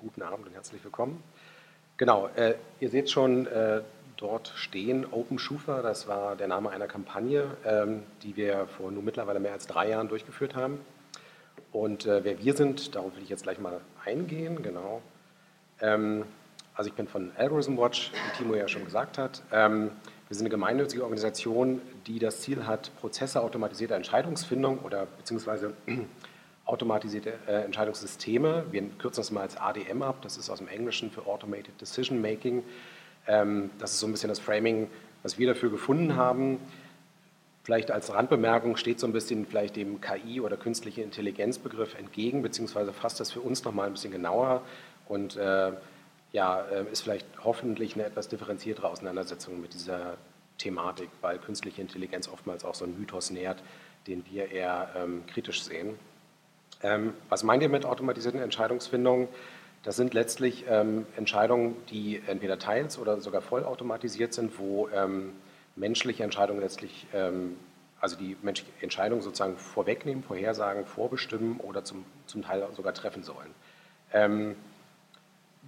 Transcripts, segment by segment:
guten Abend und herzlich willkommen. Genau, äh, ihr seht schon äh, dort stehen Open Schufa, das war der Name einer Kampagne, ähm, die wir vor nun mittlerweile mehr als drei Jahren durchgeführt haben. Und äh, wer wir sind, darauf will ich jetzt gleich mal eingehen, genau. Ähm, also ich bin von Algorithm Watch, wie Timo ja schon gesagt hat. Ähm, wir sind eine gemeinnützige Organisation, die das Ziel hat, Prozesse automatisierter Entscheidungsfindung oder beziehungsweise automatisierte äh, Entscheidungssysteme, wir kürzen das mal als ADM ab, das ist aus dem Englischen für Automated Decision Making. Ähm, das ist so ein bisschen das Framing, was wir dafür gefunden haben. Vielleicht als Randbemerkung steht so ein bisschen vielleicht dem KI oder künstliche Intelligenzbegriff entgegen, beziehungsweise fasst das für uns nochmal ein bisschen genauer und äh, ja, äh, ist vielleicht hoffentlich eine etwas differenziertere Auseinandersetzung mit dieser Thematik, weil künstliche Intelligenz oftmals auch so einen Mythos nährt, den wir eher ähm, kritisch sehen. Ähm, was meint ihr mit automatisierten Entscheidungsfindungen? Das sind letztlich ähm, Entscheidungen, die entweder teils oder sogar vollautomatisiert sind, wo ähm, menschliche Entscheidungen letztlich, ähm, also die menschliche Entscheidung sozusagen vorwegnehmen, vorhersagen, vorbestimmen oder zum, zum Teil sogar treffen sollen. Ähm,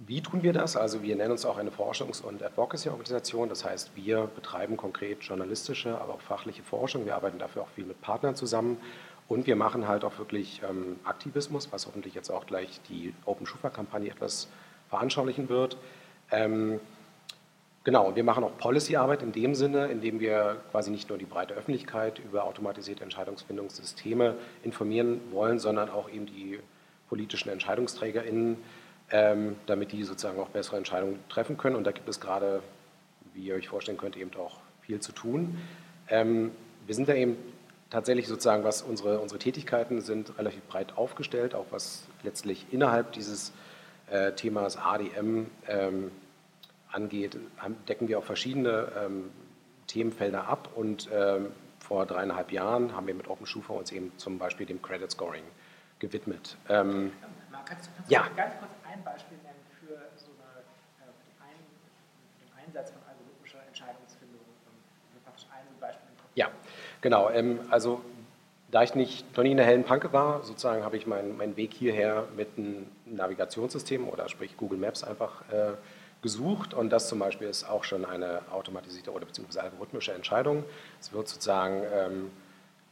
wie tun wir das? Also wir nennen uns auch eine Forschungs- und Advocacy-Organisation. Das heißt, wir betreiben konkret journalistische, aber auch fachliche Forschung. Wir arbeiten dafür auch viel mit Partnern zusammen. Und wir machen halt auch wirklich ähm, Aktivismus, was hoffentlich jetzt auch gleich die Open Schufa-Kampagne etwas veranschaulichen wird. Ähm, genau, wir machen auch Policy-Arbeit in dem Sinne, indem wir quasi nicht nur die breite Öffentlichkeit über automatisierte Entscheidungsfindungssysteme informieren wollen, sondern auch eben die politischen EntscheidungsträgerInnen ähm, damit die sozusagen auch bessere Entscheidungen treffen können. Und da gibt es gerade, wie ihr euch vorstellen könnt, eben auch viel zu tun. Ähm, wir sind da eben tatsächlich sozusagen, was unsere, unsere Tätigkeiten sind, relativ breit aufgestellt, auch was letztlich innerhalb dieses äh, Themas ADM ähm, angeht, decken wir auch verschiedene ähm, Themenfelder ab und ähm, vor dreieinhalb Jahren haben wir mit OpenSchufa uns eben zum Beispiel dem Credit Scoring gewidmet. Ähm, kannst, kannst ja. ganz kurz ein Beispiel nennen für so eine, äh, ein, den Einsatz von algorithmischer Entscheidungsfindung? Praktisch ein Beispiel Ja, genau. Ähm, also da ich nicht, noch nie in der hellen Panke war, sozusagen habe ich meinen, meinen Weg hierher mit einem Navigationssystem oder sprich Google Maps einfach äh, gesucht und das zum Beispiel ist auch schon eine automatisierte oder beziehungsweise algorithmische Entscheidung. Es wird sozusagen ähm,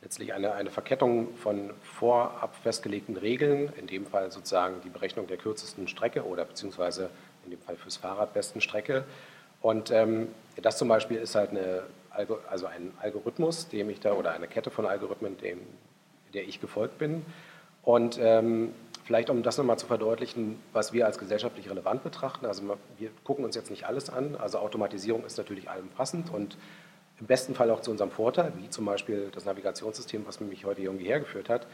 letztlich eine, eine Verkettung von vorab festgelegten Regeln, in dem Fall sozusagen die Berechnung der kürzesten Strecke oder beziehungsweise in dem Fall fürs Fahrrad besten Strecke. Und ähm, das zum Beispiel ist halt eine, also ein Algorithmus, dem ich da, oder eine Kette von Algorithmen, dem, der ich gefolgt bin. Und ähm, vielleicht, um das nochmal zu verdeutlichen, was wir als gesellschaftlich relevant betrachten, also wir gucken uns jetzt nicht alles an, also Automatisierung ist natürlich allumfassend und im besten Fall auch zu unserem Vorteil, wie zum Beispiel das Navigationssystem, was mich heute irgendwie hergeführt hat.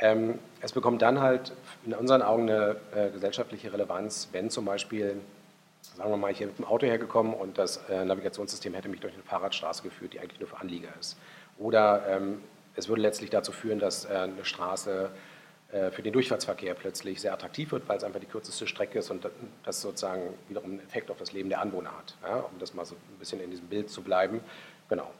Ähm, es bekommt dann halt in unseren Augen eine äh, gesellschaftliche Relevanz, wenn zum Beispiel, sagen wir mal, ich hier mit dem Auto hergekommen und das äh, Navigationssystem hätte mich durch eine Fahrradstraße geführt, die eigentlich nur für Anlieger ist. Oder ähm, es würde letztlich dazu führen, dass äh, eine Straße äh, für den Durchfahrtsverkehr plötzlich sehr attraktiv wird, weil es einfach die kürzeste Strecke ist und das sozusagen wiederum einen Effekt auf das Leben der Anwohner hat, ja, um das mal so ein bisschen in diesem Bild zu bleiben. Genau.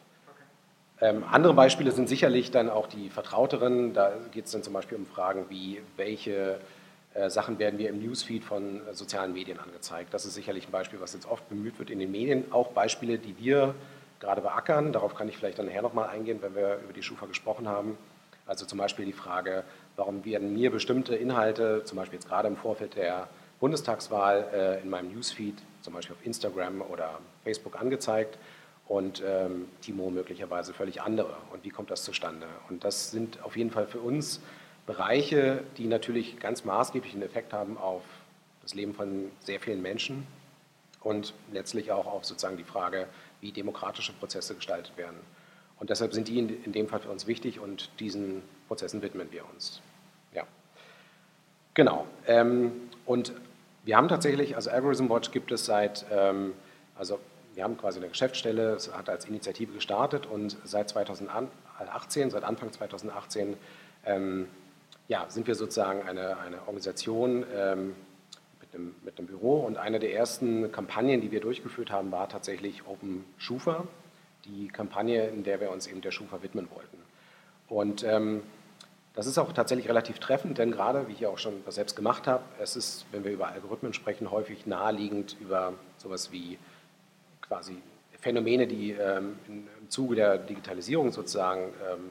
Ähm, andere Beispiele sind sicherlich dann auch die vertrauteren. Da geht es dann zum Beispiel um Fragen wie, welche Sachen werden wir im Newsfeed von äh, sozialen Medien angezeigt. Das ist sicherlich ein Beispiel, was jetzt oft bemüht wird in den Medien. Auch Beispiele, die wir gerade beackern. Darauf kann ich vielleicht dann nachher nochmal eingehen, wenn wir über die Schufa gesprochen haben. Also zum Beispiel die Frage, warum werden mir bestimmte Inhalte, zum Beispiel jetzt gerade im Vorfeld der Bundestagswahl, äh, in meinem Newsfeed, zum Beispiel auf Instagram oder Facebook angezeigt und ähm, Timo möglicherweise völlig andere. Und wie kommt das zustande? Und das sind auf jeden Fall für uns Bereiche, die natürlich ganz maßgeblich einen Effekt haben auf das Leben von sehr vielen Menschen und letztlich auch auf sozusagen die Frage, wie demokratische Prozesse gestaltet werden. Und deshalb sind die in, dem Fall für uns wichtig und diesen Prozessen widmen wir uns. Ja. Genau. Ähm, und wir haben tatsächlich, also Algorithm Watch gibt es seit, ähm, also wir haben quasi eine Geschäftsstelle, es hat als Initiative gestartet und seit 2018, seit Anfang 2018, ähm, ja, sind wir sozusagen eine, eine Organisation ähm, mit, einem, mit, einem, Büro und eine der ersten Kampagnen, die wir durchgeführt haben, war tatsächlich Open Schufa, die Kampagne, in der wir uns eben der Schufa widmen wollten. Und ähm, Das ist auch tatsächlich relativ treffend, denn gerade, wie ich ja auch schon selbst gemacht habe, es ist, wenn wir über Algorithmen sprechen, häufig naheliegend über sowas wie quasi Phänomene, die ähm, im Zuge der Digitalisierung sozusagen ähm,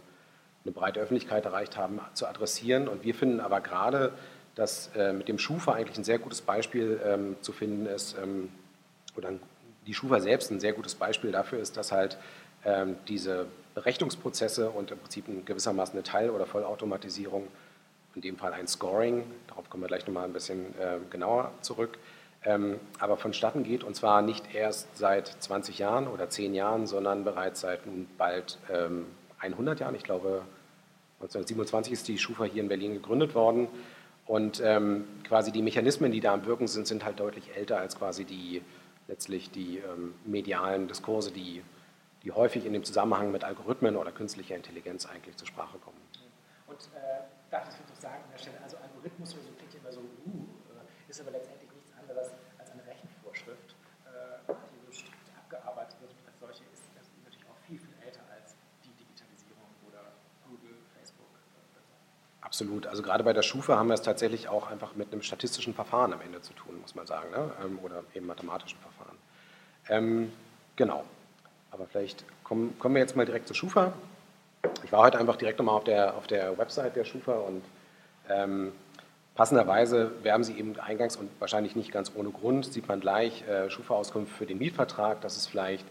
eine breite Öffentlichkeit erreicht haben, zu adressieren. Und wir finden aber gerade, dass äh, mit dem Schufa eigentlich ein sehr gutes Beispiel ähm, zu finden ist, ähm, oder die Schufa selbst ein sehr gutes Beispiel dafür ist, dass halt ähm, diese Berechnungsprozesse und im Prinzip gewissermaßen eine Teil- oder Vollautomatisierung, in dem Fall ein Scoring, darauf kommen wir gleich nochmal ein bisschen äh, genauer zurück, ähm, aber vonstatten geht und zwar nicht erst seit 20 Jahren oder 10 Jahren, sondern bereits seit nun bald ähm, 100 Jahren. Ich glaube, 1927 ist die Schufa hier in Berlin gegründet worden und ähm, quasi die Mechanismen, die da am Wirken sind, sind halt deutlich älter als quasi die letztlich die ähm, medialen Diskurse, die, die häufig in dem Zusammenhang mit Algorithmen oder künstlicher Intelligenz eigentlich zur Sprache kommen. Und äh, darf ich das sagen an der Stelle, also Algorithmus so klingt immer so, uh, äh, ist aber letztendlich anderes als eine Rechenvorschrift, äh, die so strikt abgearbeitet wird als solche, ist das natürlich auch viel, viel älter als die Digitalisierung oder Google, Facebook. Äh, Absolut. Also gerade bei der Schufa haben wir es tatsächlich auch einfach mit einem statistischen Verfahren am Ende zu tun, muss man sagen, ne? Ähm, oder eben mathematischen Verfahren. Ähm, genau. Aber vielleicht kommen, kommen wir jetzt mal direkt zur Schufa. Ich war heute einfach direkt nochmal auf der, auf der Website der Schufa und ähm, Passenderweise werben Sie eben eingangs und wahrscheinlich nicht ganz ohne Grund, sieht man gleich äh, Schufa-Auskunft für den Mietvertrag. Das ist vielleicht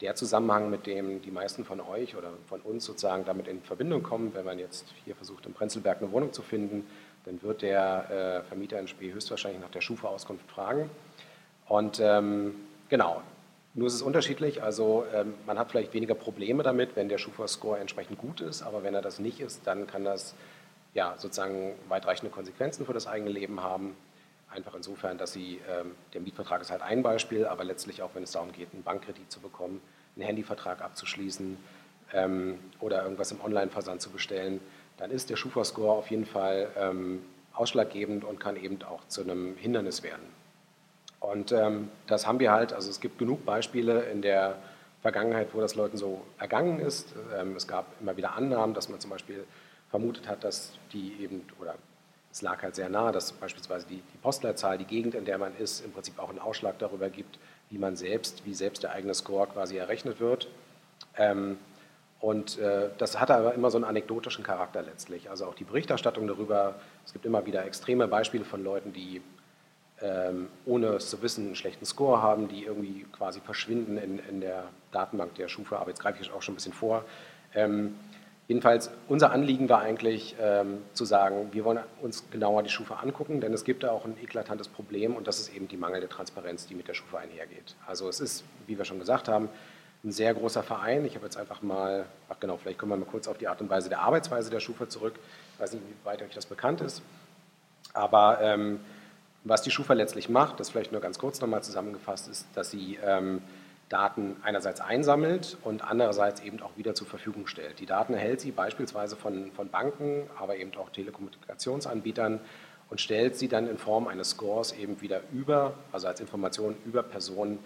der Zusammenhang, mit dem die meisten von euch oder von uns sozusagen damit in Verbindung kommen. Wenn man jetzt hier versucht, im Prenzlberg eine Wohnung zu finden, dann wird der äh, Vermieter in Spee höchstwahrscheinlich nach der Schufa-Auskunft fragen. Und ähm, genau, nur ist es unterschiedlich. Also ähm, man hat vielleicht weniger Probleme damit, wenn der Schufa-Score entsprechend gut ist, aber wenn er das nicht ist, dann kann das ja, sozusagen weitreichende Konsequenzen für das eigene Leben haben. Einfach insofern, dass sie, ähm, der Mietvertrag ist halt ein Beispiel, aber letztlich auch, wenn es darum geht, einen Bankkredit zu bekommen, einen Handyvertrag abzuschließen ähm, oder irgendwas im Online-Versand zu bestellen, dann ist der Schufa-Score auf jeden Fall ähm, ausschlaggebend und kann eben auch zu einem Hindernis werden. Und das haben wir halt, also es gibt genug Beispiele in der Vergangenheit, wo das Leuten so ergangen ist. Es gab immer wieder Annahmen, dass man zum Beispiel vermutet hat, dass die eben, oder es lag halt sehr nahe, dass beispielsweise die, die Postleitzahl, die Gegend, in der man ist, im Prinzip auch einen Ausschlag darüber gibt, wie man selbst, wie selbst der eigene Score quasi errechnet wird. Ähm, und äh, das hatte aber immer so einen anekdotischen Charakter letztlich. Also auch die Berichterstattung darüber, es gibt immer wieder extreme Beispiele von Leuten, die ähm, ohne es zu wissen einen schlechten Score haben, die irgendwie quasi verschwinden in, in der Datenbank der Schufa. Aber jetzt greife ich auch schon ein bisschen vor. Ähm, Jedenfalls, unser Anliegen war eigentlich ähm, zu sagen, wir wollen uns genauer die Schufa angucken, denn es gibt da auch ein eklatantes Problem und das ist eben die mangelnde Transparenz, die mit der Schufa einhergeht. Also es ist, wie wir schon gesagt haben, ein sehr großer Verein. Ich habe jetzt einfach mal, ach genau, vielleicht kommen wir mal kurz auf die Art und Weise der Arbeitsweise der Schufa zurück. Ich weiß nicht, wie weit euch das bekannt ist. Aber ähm, was die Schufa letztlich macht, das vielleicht nur ganz kurz nochmal zusammengefasst ist, dass sie ähm, Daten einerseits einsammelt und andererseits eben auch wieder zur Verfügung stellt. Die Daten erhält sie beispielsweise von, von Banken, aber eben auch Telekommunikationsanbietern und stellt sie dann in Form eines Scores eben wieder über, also als Information über Personen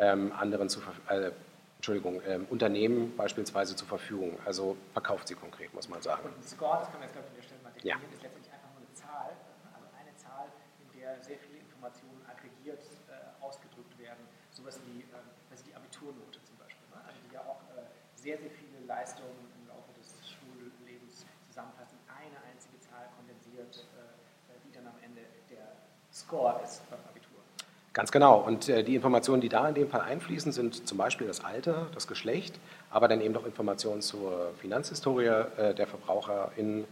ähm, anderen zu, äh, Entschuldigung, ähm, Unternehmen beispielsweise zur Verfügung. Also verkauft sie konkret, muss man sagen. Und ein Score, das kann man jetzt glaube ich an der Stelle mal definieren, ja. ist letztendlich einfach nur eine Zahl, also eine Zahl, in der sehr viele Informationen aggregiert äh, ausgedrückt werden, sowas wie ähm, Abiturnote zum Beispiel, ne? also die ja auch äh, sehr, sehr viele Leistungen im Laufe des Schullebens zusammenfasst in eine einzige Zahl kondensiert, äh, äh, die dann am Ende der Score ist beim Abitur. Ganz genau. Und die Informationen, die da in dem Fall einfließen, sind zum Beispiel das Alter, das Geschlecht, aber dann eben auch Informationen zur Finanzhistorie der VerbraucherInnen,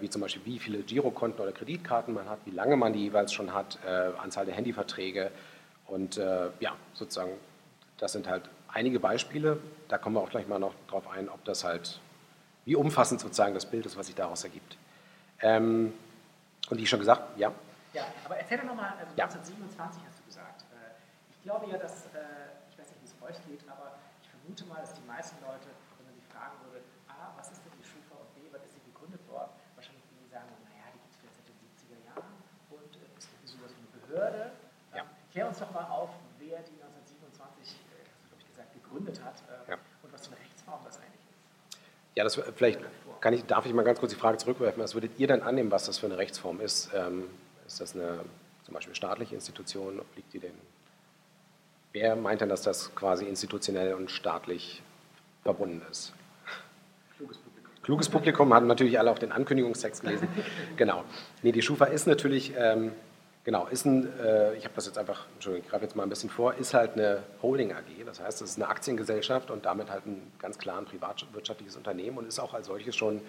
wie zum Beispiel wie viele Girokonten oder Kreditkarten man hat, wie lange man die jeweils schon hat, Anzahl der Handyverträge und ja, sozusagen das sind halt einige Beispiele. Da kommen wir auch gleich mal noch drauf ein, ob das halt, wie umfassend sozusagen das Bild ist, was sich daraus ergibt. Ähm, und wie schon gesagt, ja. Ja, aber erzähl doch nochmal, also ja. 1927 hast du gesagt. Äh, ich glaube ja, dass, äh, ich weiß nicht, wie es euch geht, aber ich vermute mal, dass die meisten Leute, wenn man sie fragen würde, A, was ist denn die Schufa und B, wann ist sie gegründet worden, wahrscheinlich würden sagen, naja, die gibt es vielleicht seit den 70er Jahren und äh, ist sowas wie eine Behörde. Ja. Klär uns doch mal auf, wer die gegründet hat äh, ja. und was für eine Rechtsform das eigentlich ist. Ja, das vielleicht kann ich, darf ich mal ganz kurz die Frage zurückwerfen, was würdet ihr denn annehmen, was das für eine Rechtsform ist? Ähm, ist das eine zum Beispiel staatliche Institution? Obliegt die denn? Wer meint denn, dass das quasi institutionell und staatlich verbunden ist? Kluges Publikum. Kluges Publikum haben natürlich alle auch den Ankündigungstext gelesen. genau. Nee, die Schufa ist natürlich ähm, Genau, ist ein, äh, ich habe das jetzt einfach, Entschuldigung, ich greife jetzt mal ein bisschen vor, ist halt eine Holding AG, das heißt, es ist eine Aktiengesellschaft und damit halt ein ganz klar ein privatwirtschaftliches Unternehmen und ist auch als solches schon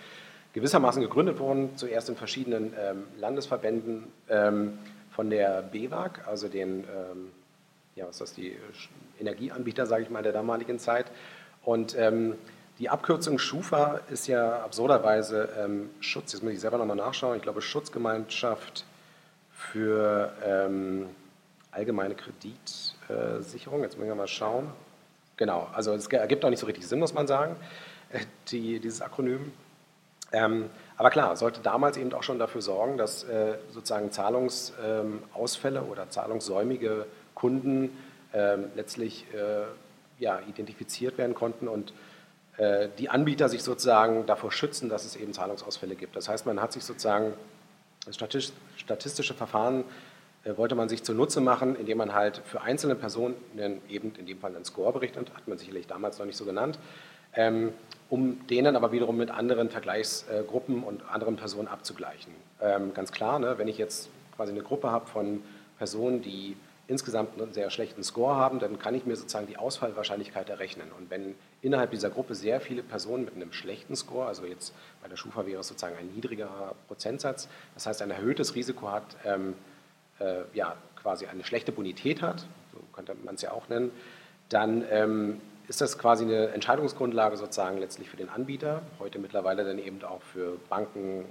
gewissermaßen gegründet worden, zuerst in verschiedenen ähm, Landesverbänden ähm, von der BEWAG, also den, ähm, ja, was ist das, die Energieanbieter, sage ich mal, der damaligen Zeit. Und ähm, die Abkürzung Schufa ist ja absurderweise ähm, Schutz, jetzt muss ich selber nochmal nachschauen, ich glaube Schutzgemeinschaft für ähm, allgemeine Kreditsicherung. Jetzt müssen wir mal schauen. Genau, also es ergibt auch nicht so richtig Sinn, muss man sagen, äh, die, dieses Akronym. Ähm, aber klar, sollte damals eben auch schon dafür sorgen, dass äh, sozusagen Zahlungsausfälle ähm, oder zahlungssäumige Kunden ähm, letztlich äh, ja, identifiziert werden konnten und äh, die Anbieter sich sozusagen davor schützen, dass es eben Zahlungsausfälle gibt. Das heißt, man hat sich sozusagen das statistische Verfahren äh, wollte man sich zunutze machen, indem man halt für einzelne Personen eben in dem Fall einen Score berechnet, hat man sicherlich damals noch nicht so genannt, ähm, um denen aber wiederum mit anderen Vergleichsgruppen und anderen Personen abzugleichen. Ähm, ganz klar, ne, wenn ich jetzt quasi eine Gruppe habe von Personen, die insgesamt einen sehr schlechten Score haben, dann kann ich mir sozusagen die Ausfallwahrscheinlichkeit errechnen. Und wenn innerhalb dieser Gruppe sehr viele Personen mit einem schlechten Score, also jetzt bei der Schufa wäre es sozusagen ein niedrigerer Prozentsatz, das heißt ein erhöhtes Risiko hat, ähm, äh, ja, quasi eine schlechte Bonität hat, so könnte man es ja auch nennen, dann ähm, ist das quasi eine Entscheidungsgrundlage sozusagen letztlich für den Anbieter, heute mittlerweile dann eben auch für Banken,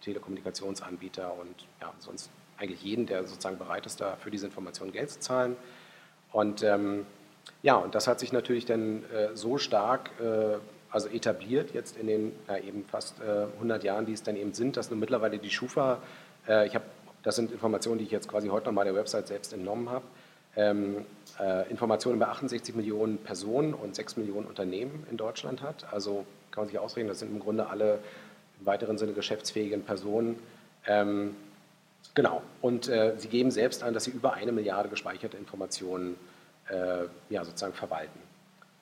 Telekommunikationsanbieter und ja, sonst eigentlich jeden, der sozusagen bereit ist, da für diese Information Geld zu zahlen. Und ähm, ja, und das hat sich natürlich dann äh, so stark äh, also etabliert jetzt in den ja, eben fast äh, 100 Jahren, die es dann eben sind, dass nun mittlerweile die Schufa, äh, ich habe, das sind Informationen, die ich jetzt quasi heute nochmal der Website selbst entnommen habe, ähm, äh, Informationen über 68 Millionen Personen und 6 Millionen Unternehmen in Deutschland hat. Also kann man sich ausrechnen, das sind im Grunde alle im weiteren Sinne geschäftsfähigen Personen. Ähm, Genau. Und äh, Sie geben selbst an, dass Sie über eine Milliarde gespeicherte Informationen äh, ja, sozusagen verwalten.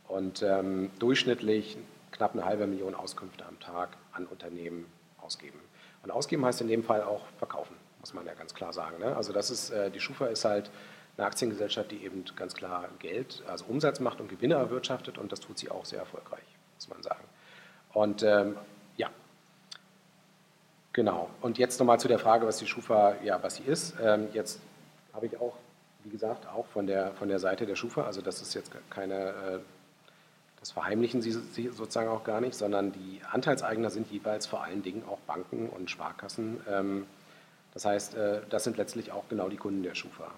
Und ähm, durchschnittlich knapp eine halbe Million Auskünfte am Tag an Unternehmen ausgeben. Und ausgeben heißt in dem Fall auch verkaufen, muss man ja ganz klar sagen. Ne? Also das ist, äh, die Schufa ist halt eine Aktiengesellschaft, die eben ganz klar Geld, also Umsatz macht und Gewinne erwirtschaftet und das tut sie auch sehr erfolgreich, muss man sagen. Und ähm, Genau. Und jetzt nochmal zu der Frage, was die Schufa, ja, was sie ist. Ähm, jetzt habe ich auch, wie gesagt, auch von der, von der Seite der Schufa, also das ist jetzt keine, äh, das verheimlichen sie, sozusagen auch gar nicht, sondern die Anteilseigner sind jeweils vor allen Dingen auch Banken und Sparkassen. Ähm, das heißt, äh, das sind letztlich auch genau die Kunden der Schufa.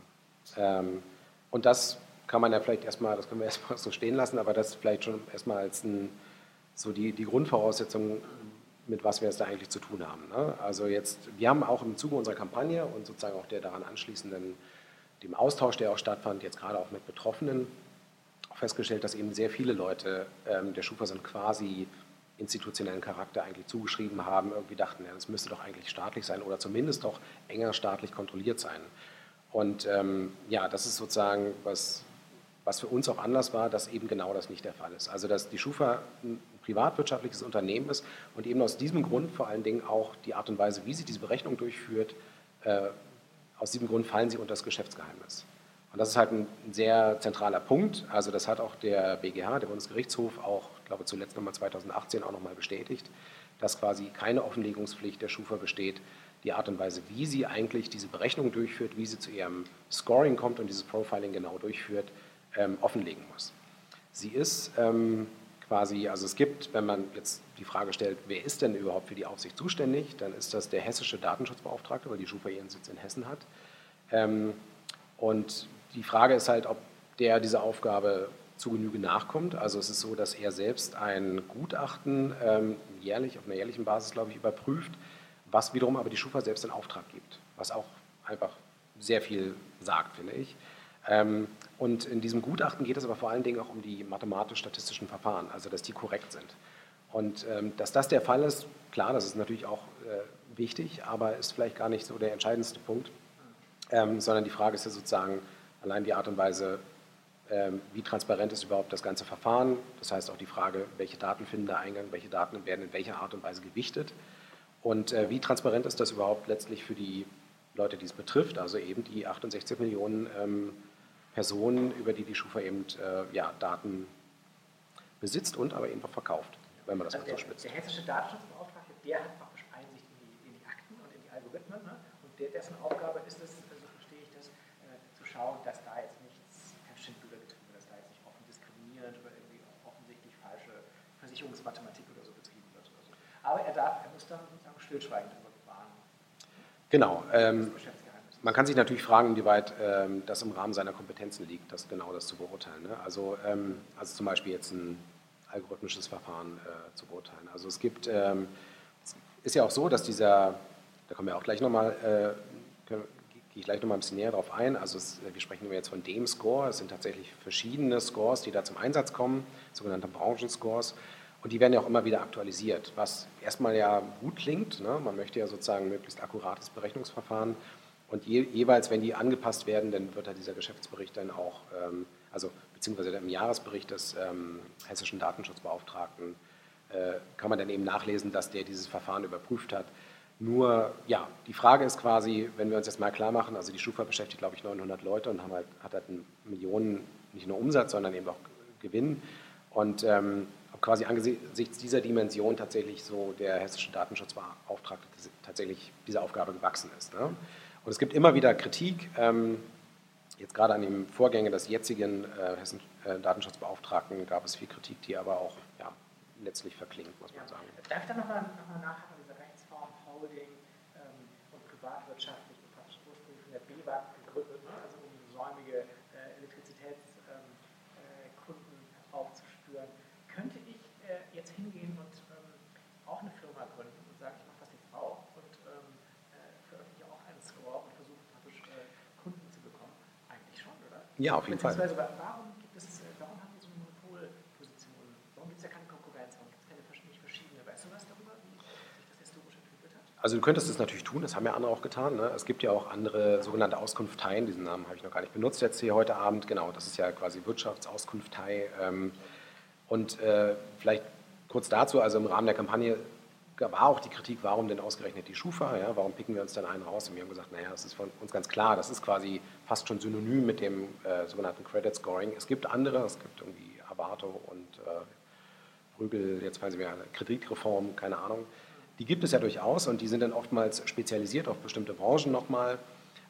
Ähm, und das kann man ja vielleicht erstmal, das können wir erstmal so stehen lassen, aber das vielleicht schon erstmal als ein, so die, die Grundvoraussetzung, mit was wir es da eigentlich zu tun haben. Ne? Also jetzt, wir haben auch im Zuge unserer Kampagne und sozusagen auch der daran anschließenden, dem Austausch, der auch stattfand, jetzt gerade auch mit Betroffenen, festgestellt, dass eben sehr viele Leute ähm, der Schufa sind quasi institutionellen Charakter eigentlich zugeschrieben haben, irgendwie dachten, ja, das müsste doch eigentlich staatlich sein oder zumindest doch enger staatlich kontrolliert sein. Und ähm, ja, das ist sozusagen, was, was für uns auch Anlass war, dass eben genau das nicht der Fall ist. Also dass die Schufa privatwirtschaftliches Unternehmen ist und eben aus diesem Grund vor allen Dingen auch die Art und Weise, wie sie diese Berechnung durchführt, äh, aus diesem Grund fallen sie unter das Geschäftsgeheimnis. Und das ist halt ein sehr zentraler Punkt. Also das hat auch der BGH, der Bundesgerichtshof, auch, ich glaube zuletzt nochmal 2018 auch nochmal bestätigt, dass quasi keine Offenlegungspflicht der Schufa besteht, die Art und Weise, wie sie eigentlich diese Berechnung durchführt, wie sie zu ihrem Scoring kommt und dieses Profiling genau durchführt, ähm, offenlegen muss. Sie ist ähm, quasi, also es gibt, wenn man jetzt die Frage stellt, wer ist denn überhaupt für die Aufsicht zuständig, dann ist das der hessische Datenschutzbeauftragte, weil die Schufa ihren Sitz in Hessen hat. Ähm, und die Frage ist halt, ob der dieser Aufgabe zu Genüge nachkommt. Also es ist so, dass er selbst ein Gutachten ähm, jährlich, auf einer jährlichen Basis, glaube ich, überprüft, was wiederum aber die Schufa selbst in Auftrag gibt, was auch einfach sehr viel sagt, finde ich. Ähm, und in diesem Gutachten geht es aber vor allen Dingen auch um die mathematisch-statistischen Verfahren, also dass die korrekt sind. Und ähm, dass das der Fall ist, klar, das ist natürlich auch äh, wichtig, aber ist vielleicht gar nicht so der entscheidendste Punkt, ähm, sondern die Frage ist ja sozusagen allein die Art und Weise, wie transparent ist überhaupt das ganze Verfahren. Das heißt auch die Frage, welche Daten finden da Eingang, welche Daten werden in welcher Art und Weise gewichtet und äh, wie transparent ist das überhaupt letztlich für die Leute, die es betrifft, also eben die 68 Millionen Personen, über die die Schufa eben äh, ja, Daten besitzt und aber eben auch verkauft, wenn man das also mal so spitzt. Der hessische Datenschutzbeauftragte, der hat praktisch Einsicht in die, in die Akten und in die Algorithmen ne? und der, dessen Aufgabe ist es, so verstehe ich das, äh, zu schauen, dass da jetzt nichts kein Schindluder getrieben wird, dass da jetzt nicht offen diskriminierend oder irgendwie offensichtlich falsche Versicherungsmathematik oder so betrieben wird. Oder so. Aber er, darf, er muss dann sozusagen stillschweigend darüber bewahren. Genau. Ähm, man kann sich natürlich fragen, inwieweit ähm, das im Rahmen seiner Kompetenzen liegt, das genau das zu beurteilen. Ne? Also, ähm, also zum Beispiel jetzt ein algorithmisches Verfahren äh, zu beurteilen. Also es gibt, ähm, es ist ja auch so, dass dieser, da kommen wir auch gleich nochmal, äh, gehe ich gleich nochmal ein bisschen näher darauf ein. Also es, wir sprechen jetzt von dem Score. Es sind tatsächlich verschiedene Scores, die da zum Einsatz kommen, sogenannte Branchenscores. Und die werden ja auch immer wieder aktualisiert, was erstmal ja gut klingt. Ne? Man möchte ja sozusagen möglichst akkurates Berechnungsverfahren und je, jeweils, wenn die angepasst werden, dann wird da dieser Geschäftsbericht dann auch, ähm, also beziehungsweise im Jahresbericht des ähm, hessischen Datenschutzbeauftragten, äh, kann man dann eben nachlesen, dass der dieses Verfahren überprüft hat. Nur, ja, die Frage ist quasi, wenn wir uns jetzt mal klar machen, also die Schufa beschäftigt, glaube ich, 900 Leute und halt, hat halt Millionen, nicht nur Umsatz, sondern eben auch Gewinn. Und ähm, ob quasi angesichts dieser Dimension tatsächlich so der hessische Datenschutzbeauftragte tatsächlich dieser Aufgabe gewachsen ist. Ne? Und es gibt immer wieder Kritik, ähm, jetzt gerade an dem Vorgänger des jetzigen äh, Hessen äh, Datenschutzbeauftragten gab es viel Kritik, die aber auch ja, letztlich verklingt, muss man sagen. Darf ich da nochmal noch mal nachhaken, diese Rechtsform, Holding ähm, und privatwirtschaftlich, praktisch ursprünglich von der BWAG gegründet, ne? also um säumige äh, Elektrizitätskunden ähm, äh, aufzuspüren. Könnte ich äh, jetzt hingehen und ähm, auch eine Firma gründen und sagen, ich mache das jetzt auch und ähm, veröffentliche auch einen Score und versuche praktisch äh, Kunden zu bekommen? Eigentlich schon, oder? Ja, auf jeden Fall. Warum gibt es, äh, warum haben wir so eine Monopolposition? Warum gibt es ja keine Konkurrenz? Warum gibt es keine nicht verschiedene? Weißt du was darüber, wie sich das historisch entwickelt hat? Also du könntest es natürlich tun, das haben ja andere auch getan. Ne? Es gibt ja auch andere sogenannte Auskunfteien, diesen Namen habe ich noch gar nicht benutzt jetzt hier heute Abend. Genau, das ist ja quasi Wirtschaftsauskunftei. Ähm, und äh, vielleicht kurz dazu, also im Rahmen der Kampagne war auch die Kritik, warum denn ausgerechnet die Schufa, ja, warum picken wir uns dann einen raus? Und wir haben gesagt, naja, das ist von uns ganz klar, das ist quasi fast schon synonym mit dem äh, sogenannten Credit Scoring. Es gibt andere, es gibt irgendwie Avato und äh, Brügel, jetzt Sie mir eine Kreditreform, keine Ahnung. Die gibt es ja durchaus und die sind dann oftmals spezialisiert auf bestimmte Branchen nochmal.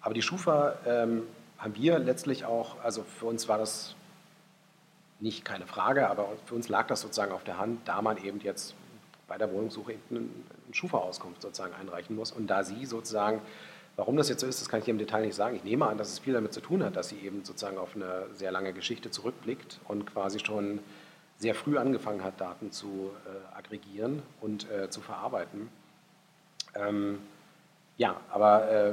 Aber die Schufa ähm, haben wir letztlich auch, also für uns war das nicht keine Frage, aber für uns lag das sozusagen auf der Hand, da man eben jetzt bei der Wohnungssuche eine Schufa-Auskunft sozusagen einreichen muss. Und da sie sozusagen, warum das jetzt so ist, das kann ich hier im Detail nicht sagen. Ich nehme an, dass es viel damit zu tun hat, dass sie eben sozusagen auf eine sehr lange Geschichte zurückblickt und quasi schon sehr früh angefangen hat, Daten zu äh, aggregieren und äh, zu verarbeiten. Ähm, ja, aber äh,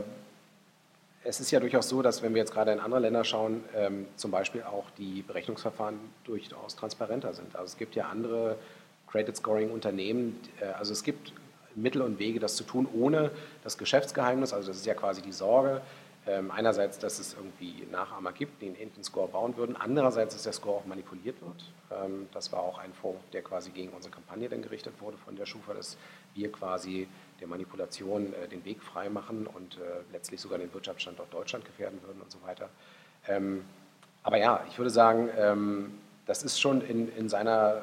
es ist ja durchaus so, dass wenn wir jetzt gerade in andere Länder schauen, ähm, zum Beispiel auch die Berechnungsverfahren durchaus transparenter sind. Also es gibt ja andere Credit Scoring Unternehmen, äh, also es gibt Mittel und Wege, das zu tun, ohne das Geschäftsgeheimnis, also das ist ja quasi die Sorge, ähm, einerseits, dass es irgendwie Nachahmer gibt, die einen ähnlichen Score bauen würden, andererseits, dass der Score auch manipuliert wird. Ähm, das war auch ein Fonds, der quasi gegen unsere Kampagne dann gerichtet wurde von der Schufa, dass wir quasi der Manipulation äh, den Weg frei machen und äh, letztlich sogar den Wirtschaftsstandort Deutschland gefährden würden und so weiter. Ähm, aber ja, ich würde sagen, das ist schon in, in seiner,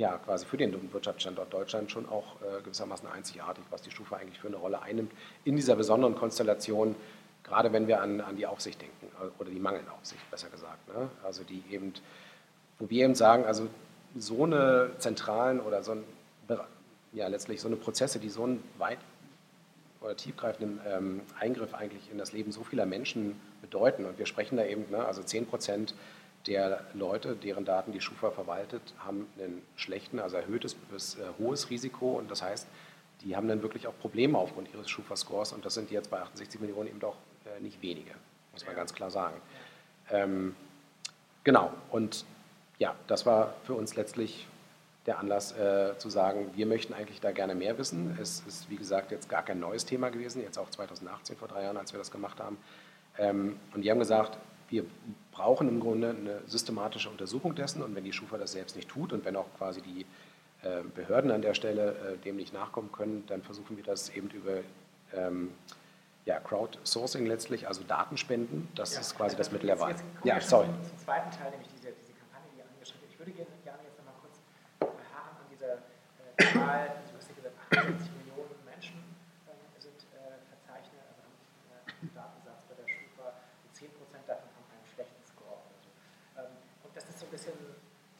ja, quasi für den Wirtschaftsstandort Deutschland schon auch äh, gewissermaßen einzigartig, was die Stufe eigentlich für eine Rolle einnimmt in dieser besonderen Konstellation, gerade wenn wir an, an die Aufsicht denken oder die mangelnde Aufsicht, besser gesagt. Ne? Also die eben, wo wir eben sagen, also so eine zentralen oder so ein ja letztlich so eine Prozesse, die so einen weit oder tiefgreifenden ähm, Eingriff eigentlich in das Leben so vieler Menschen bedeuten. Und wir sprechen da eben, ne, also 10 Prozent der Leute, deren Daten die Schufa verwaltet, haben einen schlechten, also erhöhtes bis äh, hohes Risiko. Und das heißt, die haben dann wirklich auch Probleme aufgrund ihres Schufa-Scores. Und das sind jetzt bei 68 Millionen eben doch äh, nicht wenige, muss man ja. ganz klar sagen. Ähm, genau. Und ja, das war für uns letztlich der Anlass äh, zu sagen, wir möchten eigentlich da gerne mehr wissen. Es ist, wie gesagt, jetzt gar kein neues Thema gewesen, jetzt auch 2018, vor drei Jahren, als wir das gemacht haben. Ähm, und die haben gesagt, wir brauchen im Grunde eine systematische Untersuchung dessen und wenn die Schufa das selbst nicht tut und wenn auch quasi die äh, Behörden an der Stelle äh, dem nicht nachkommen können, dann versuchen wir das eben über ähm, ja, Crowdsourcing letztlich, also Datenspenden. Das ja, ist quasi das Mittel der Wahl. Ja, sorry. Zum zweiten Teil, nämlich diese, diese Kampagne, die angeschrieben wird. Ich würde gerne jetzt nochmal kurz beharren an dieser äh, Zahl, du hast ja gesagt, 68 Millionen Menschen äh, sind äh, verzeichnet, also haben einen Datensatz bei der Schufa und 10 davon haben einen schlechten Score. Also. Ähm, und das ist so ein bisschen,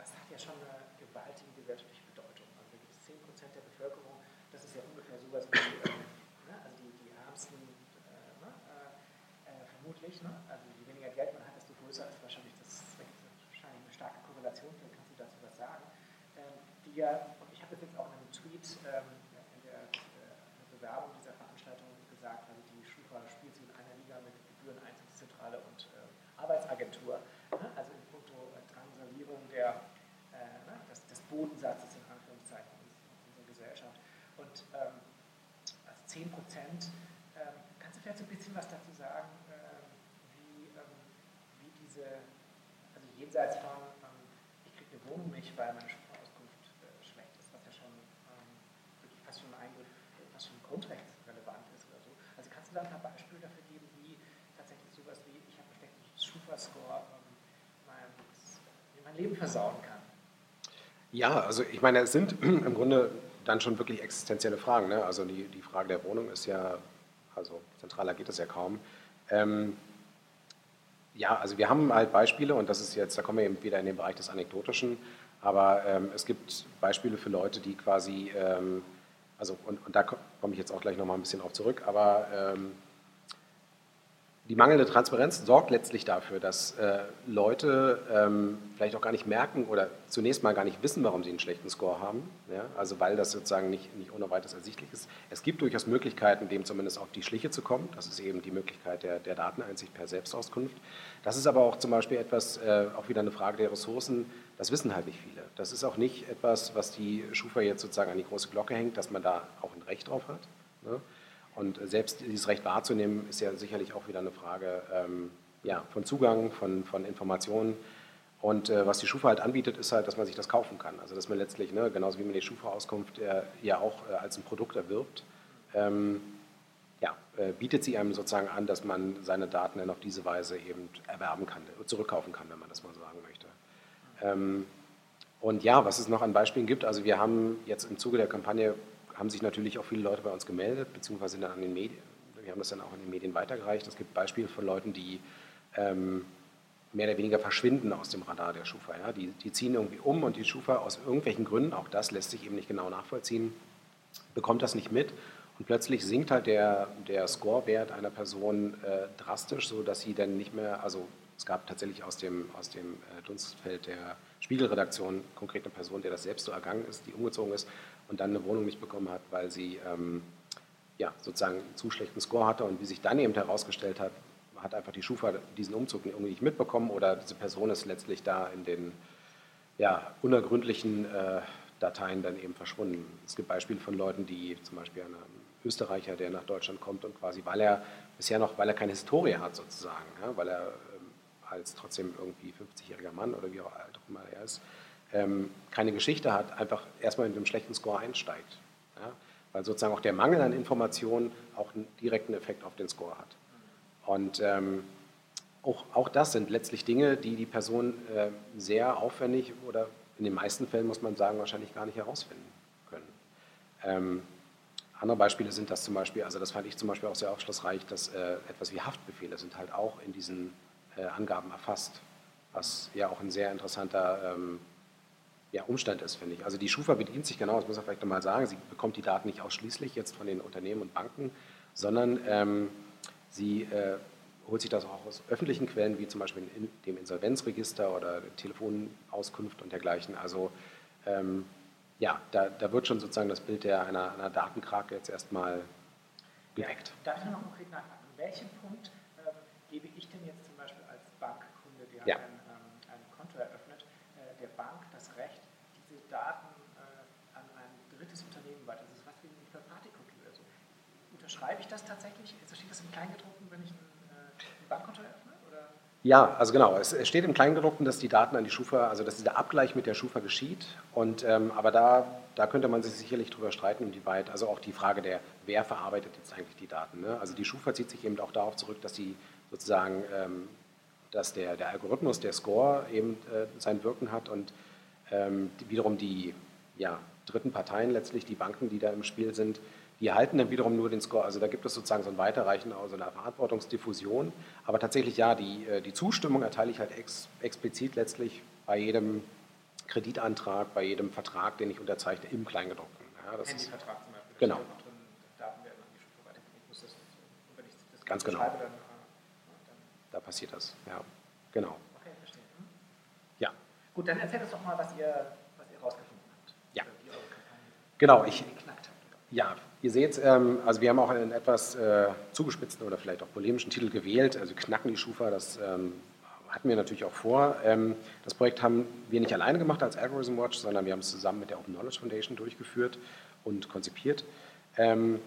das hat ja schon eine gewaltige gesellschaftliche Bedeutung. Also da gibt es 10 der Bevölkerung, das ist ja ungefähr sowas wie vermutlich. Ne? Also je weniger Geld man hat, desto größer ist wahrscheinlich das, wahrscheinlich eine starke Korrelation, vielleicht kannst du dazu was sagen. Ähm, die ja, und ich habe das jetzt auch in einem Tweet ähm, in der äh, Bewerbung dieser Veranstaltung gesagt, also die Schufa spielt sie in einer Liga mit Gebühreneinzugszentrale und äh, Arbeitsagentur, ne? also in puncto äh, Transalierung der, äh, ne? des, des, Bodensatzes in Anführungszeichen unserer Gesellschaft. Und ähm, also 10 Prozent, ähm, kannst du vielleicht so ein bisschen was dazu sagen? jenseits von, ähm, ich kriege eine Wohnung nicht, weil meine Sprachauskunft äh, schlecht ist, was ja schon ähm, wirklich fast schon ein Eingriff, fast schon grundrechtsrelevant ist oder so. Also kannst du da ein paar Beispiele dafür geben, wie tatsächlich sowas wie, ich habe einen schlechten Schufa-Score ähm, mein, mein Leben versauen kann? Ja, also ich meine, es sind im Grunde dann schon wirklich existenzielle Fragen. Ne? Also die, die Frage der Wohnung ist ja, also zentraler geht es ja kaum. Ähm, ja, also wir haben halt Beispiele und das ist jetzt, da kommen wir eben wieder in den Bereich des Anekdotischen, aber ähm, es gibt Beispiele für Leute, die quasi, ähm, also und, und da komme ich jetzt auch gleich nochmal ein bisschen drauf zurück, aber ähm, die mangelnde Transparenz sorgt letztlich dafür, dass äh, Leute ähm, vielleicht auch gar nicht merken oder zunächst mal gar nicht wissen, warum sie einen schlechten Score haben. Ja? Also weil das sozusagen nicht, nicht ohne weiteres ersichtlich ist. Es gibt durchaus Möglichkeiten, dem zumindest auf die Schliche zu kommen. Das ist eben die Möglichkeit der, der Dateneinsicht per Selbstauskunft. Das ist aber auch zum Beispiel etwas, äh, auch wieder eine Frage der Ressourcen, das wissen halt nicht viele. Das ist auch nicht etwas, was die Schufa jetzt sozusagen an die große Glocke hängt, dass man da auch ein Recht drauf hat. Ne? Und selbst dieses Recht wahrzunehmen, ist ja sicherlich auch wieder eine Frage ähm, ja, von Zugang, von, von Informationen. Und äh, was die Schufa halt anbietet, ist halt, dass man sich das kaufen kann. Also dass man letztlich, ne, genauso wie man die Schufa-Auskunft äh, ja auch äh, als ein Produkt erwirbt, ähm, ja, äh, bietet sie einem sozusagen an, dass man seine Daten dann auf diese Weise eben erwerben kann, zurückkaufen kann, wenn man das mal sagen möchte. Ähm, und ja, was es noch an Beispielen gibt, also wir haben jetzt im Zuge der Kampagne haben sich natürlich auch viele Leute bei uns gemeldet, beziehungsweise dann an den Medien, wir haben das dann auch in den Medien weitergereicht. Es gibt Beispiele von Leuten, die ähm, mehr oder weniger verschwinden aus dem Radar der Schufa. Ja? Die, die ziehen irgendwie um und die Schufa aus irgendwelchen Gründen, auch das lässt sich eben nicht genau nachvollziehen, bekommt das nicht mit und plötzlich sinkt halt der, der Scorewert einer Person äh, drastisch, sodass sie dann nicht mehr, also es gab tatsächlich aus dem, aus dem äh, Dunstfeld der Spiegelredaktion konkret eine Person, der das selbst so ergangen ist, die umgezogen ist und dann eine Wohnung nicht bekommen hat, weil sie ähm, ja, sozusagen einen zu schlechten Score hatte. Und wie sich dann eben herausgestellt hat, hat einfach die Schufa diesen Umzug irgendwie nicht mitbekommen oder diese Person ist letztlich da in den ja, unergründlichen äh, Dateien dann eben verschwunden. Es gibt Beispiele von Leuten, die zum Beispiel ein Österreicher, der nach Deutschland kommt und quasi, weil er bisher noch, weil er keine Historie hat sozusagen, ja, weil er ähm, als trotzdem irgendwie 50-jähriger Mann oder wie auch immer er ist, ähm, keine Geschichte hat, einfach erstmal mit einem schlechten Score einsteigt. Ja? Weil sozusagen auch der Mangel an Informationen auch einen direkten Effekt auf den Score hat. Und ähm, auch, auch das sind letztlich Dinge, die die Person äh, sehr aufwendig oder in den meisten Fällen, muss man sagen, wahrscheinlich gar nicht herausfinden können. Ähm, andere Beispiele sind das zum Beispiel, also das fand ich zum Beispiel auch sehr aufschlussreich, dass äh, etwas wie Haftbefehle sind halt auch in diesen äh, Angaben erfasst, was ja auch ein sehr interessanter ähm, ja, Umstand ist, finde ich. Also die Schufa bedient sich genau, das muss man vielleicht nochmal sagen, sie bekommt die Daten nicht ausschließlich jetzt von den Unternehmen und Banken, sondern ähm, sie äh, holt sich das auch aus öffentlichen Quellen, wie zum Beispiel in dem Insolvenzregister oder Telefonauskunft und dergleichen. Also ähm, ja, da, da, wird schon sozusagen das Bild der, einer, einer Datenkrake jetzt erstmal geweckt. Ja, darf ich noch konkret nachfragen? An welchem Punkt ähm, gebe ich denn jetzt zum Beispiel als Bankkunde, der ja. ein, ähm, ein Konto eröffnet, äh, der Bank das Recht, diese Daten schreibe ich das tatsächlich? Steht das im Kleingedruckten, wenn ich ein, äh, Bankkonto öffne? Oder? Ja, also genau. Es, steht im Kleingedruckten, dass die Daten an die Schufa, also dass dieser Abgleich mit der Schufa geschieht. Und, ähm, aber da, da könnte man sich sicherlich drüber streiten, inwieweit, also auch die Frage der, wer verarbeitet jetzt eigentlich die Daten. Ne? Also die Schufa zieht sich eben auch darauf zurück, dass die sozusagen, ähm, dass der, der Algorithmus, der Score eben äh, sein Wirken hat und ähm, wiederum die ja, dritten Parteien letztlich, die Banken, die da im Spiel sind, die erhalten dann wiederum nur den Score. Also da gibt es sozusagen so ein Weiterreichen, also eine Verantwortungsdiffusion. Aber tatsächlich ja, die, äh, die Zustimmung erteile ich halt ex, explizit letztlich bei jedem Kreditantrag, bei jedem Vertrag, den ich unterzeichne, im Kleingedruckten. Ja, das Handyvertrag zum Beispiel. Genau. Ganz genau. dann, äh, dann Da passiert das, ja. Genau. Okay, verstehe. Hm? Ja. Gut, dann erzähl uns doch mal, was ihr, was ihr rausgefunden habt. Ja. Genau, ich. Ja, ihr seht, ähm, also wir haben auch einen etwas äh, zugespitzten oder vielleicht auch polemischen Titel gewählt. Also Knacken die Schufa, das ähm, hatten wir natürlich auch vor. Ähm, das Projekt haben wir nicht alleine gemacht als Algorithm Watch, sondern wir haben es zusammen mit der Open Knowledge Foundation durchgeführt und konzipiert. Ähm,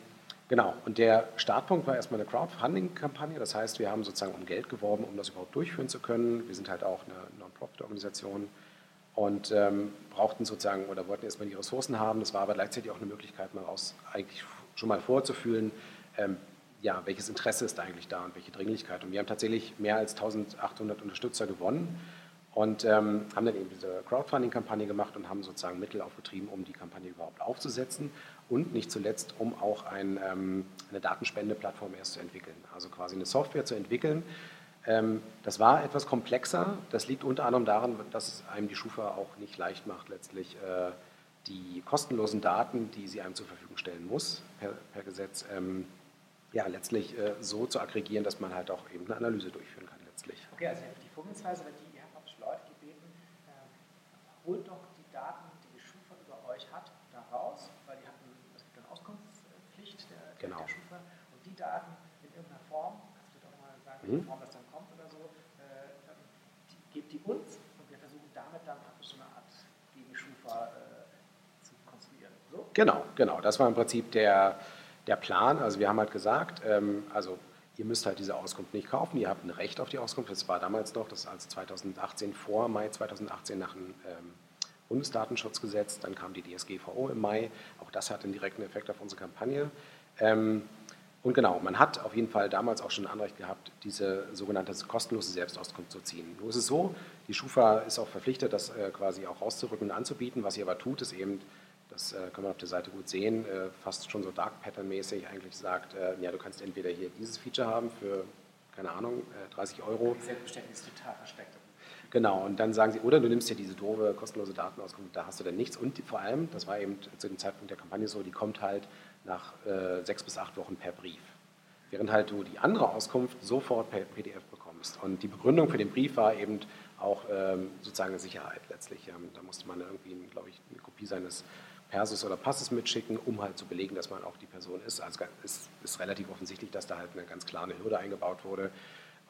genau, und der Startpunkt war erstmal eine Crowdfunding-Kampagne. Das heißt, wir haben sozusagen um Geld geworben, um das überhaupt durchführen zu können. Wir sind halt auch eine Non-Profit-Organisation und ähm, brauchten sozusagen oder wollten erstmal die Ressourcen haben. Das war aber gleichzeitig auch eine Möglichkeit, mal aus, eigentlich schon mal vorzufühlen, ähm, ja, welches Interesse ist eigentlich da und welche Dringlichkeit. Und wir haben tatsächlich mehr als 1800 Unterstützer gewonnen und ähm, haben dann eben diese Crowdfunding-Kampagne gemacht und haben sozusagen Mittel aufgetrieben, um die Kampagne überhaupt aufzusetzen und nicht zuletzt, um auch ein, ähm, eine Datenspendeplattform erst zu entwickeln. Also quasi eine Software zu entwickeln, das war etwas komplexer. Das liegt unter anderem daran, dass es einem die Schufa auch nicht leicht macht, letztlich äh, die kostenlosen Daten, die sie einem zur Verfügung stellen muss, per, per Gesetz, ähm, ja, letztlich äh, so zu aggregieren, dass man halt auch eben eine Analyse durchführen kann letztlich. Okay, also die Vorgehensweise, weil die, ihr habt praktisch Leute gebeten, äh, holt doch die Daten, die die Schufa über euch hat, da raus, weil die hatten, es gibt eine Auskunftspflicht der, Genau. der Schufa und die Daten in irgendeiner Form, kannst du doch mal sagen, Mhm. Form das dann kommt oder so, äh, ähm, die, gebt die uns und wir versuchen damit dann praktisch so eine Art gegen Schufa äh, zu konstruieren. So? Genau, genau. Das war im Prinzip der, der Plan. Also wir haben halt gesagt, ähm, also ihr müsst halt diese Auskunft nicht kaufen, ihr habt ein Recht auf die Auskunft. Das war damals noch, das ist also 2018, vor Mai 2018 nach dem ähm, Bundesdatenschutzgesetz, dann kam die DSGVO im Mai, auch das hat einen direkten Effekt auf unsere Kampagne. Ähm, und genau, man hat auf jeden Fall damals auch schon ein Anrecht gehabt, diese sogenannte kostenlose Selbstauskunft zu ziehen. Nur ist es so, die Schufa ist auch verpflichtet, das äh, quasi auch rauszurücken und anzubieten. Was sie aber tut, ist eben, das äh, kann man auf der Seite gut sehen, äh, fast schon so Dark Pattern-mäßig eigentlich sagt, äh, ja, du kannst entweder hier dieses Feature haben für, keine Ahnung, äh, 30 Euro. Die Selbstbeständigkeit ist total versteckt. Genau, und dann sagen sie, oder du nimmst dir diese doofe, kostenlose Datenauskunft, da hast du dann nichts. Und die, vor allem, das war eben zu dem Zeitpunkt der Kampagne so, die kommt halt nach äh, sechs bis acht Wochen per Brief. Während halt du die andere Auskunft sofort per PDF bekommst. Und die Begründung für den Brief war eben auch ähm, sozusagen Sicherheit letztlich. Ähm, da musste man irgendwie, glaube ich, eine Kopie seines Persus oder Passes mitschicken, um halt zu belegen, dass man auch die Person ist. Also es ist relativ offensichtlich, dass da halt eine ganz klare Hürde eingebaut wurde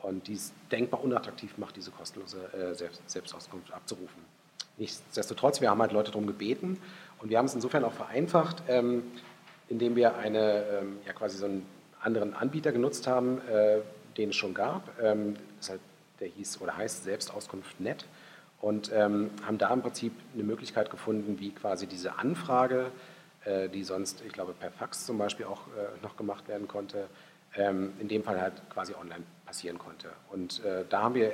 und die es denkbar unattraktiv macht, diese kostenlose äh, Selbst Selbstauskunft abzurufen. Nichtsdestotrotz, wir haben halt Leute darum gebeten und wir haben es insofern auch vereinfacht, ähm, indem wir eine, ähm, ja quasi so einen anderen Anbieter genutzt haben, äh, den es schon gab. Ähm, das halt, der hieß oder heißt Selbstauskunft.net und ähm, haben da im Prinzip eine Möglichkeit gefunden, wie quasi diese Anfrage, äh, die sonst, ich glaube, per Fax zum Beispiel auch äh, noch gemacht werden konnte, ähm, in dem Fall halt quasi online passieren konnte. Und äh, da haben wir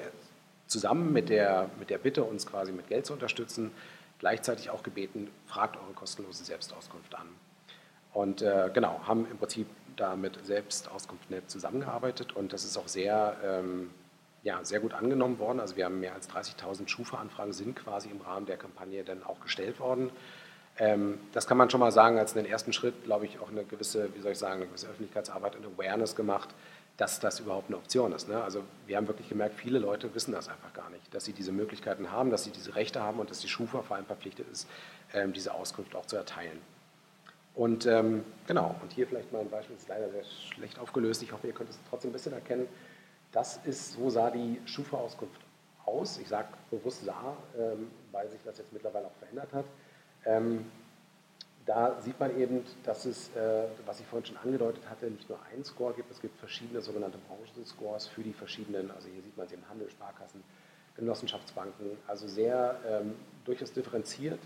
zusammen mit der, mit der Bitte, uns quasi mit Geld zu unterstützen, gleichzeitig auch gebeten, fragt eure kostenlose Selbstauskunft an. Und äh, genau, haben im Prinzip da mit Selbstauskunft.net zusammengearbeitet und das ist auch sehr, ähm, ja, sehr gut angenommen worden. Also wir haben mehr als 30.000 Schufa-Anfragen sind quasi im Rahmen der Kampagne dann auch gestellt worden. Ähm, das kann man schon mal sagen, als einen ersten Schritt, glaube ich, auch eine gewisse, wie soll ich sagen, eine gewisse Öffentlichkeitsarbeit und Awareness gemacht, dass das überhaupt eine Option ist. Ne? Also wir haben wirklich gemerkt, viele Leute wissen das einfach gar nicht, dass sie diese Möglichkeiten haben, dass sie diese Rechte haben und dass die Schufa vor allem verpflichtet ist, ähm, diese Auskunft auch zu erteilen. Und ähm, genau, und hier vielleicht mal ein Beispiel, das ist leider sehr schlecht aufgelöst. Ich hoffe, ihr könnt es trotzdem ein bisschen erkennen. Das ist, so sah die Schufa-Auskunft aus. Ich sage bewusst sah, ähm, weil sich das jetzt mittlerweile auch verändert hat. Ähm, da sieht man eben, dass es, äh, was ich vorhin schon angedeutet hatte, nicht nur einen Score gibt, es gibt verschiedene sogenannte Branchenscores für die verschiedenen, also hier sieht man es im Handel, Sparkassen, Genossenschaftsbanken, also sehr ähm, durchaus differenziert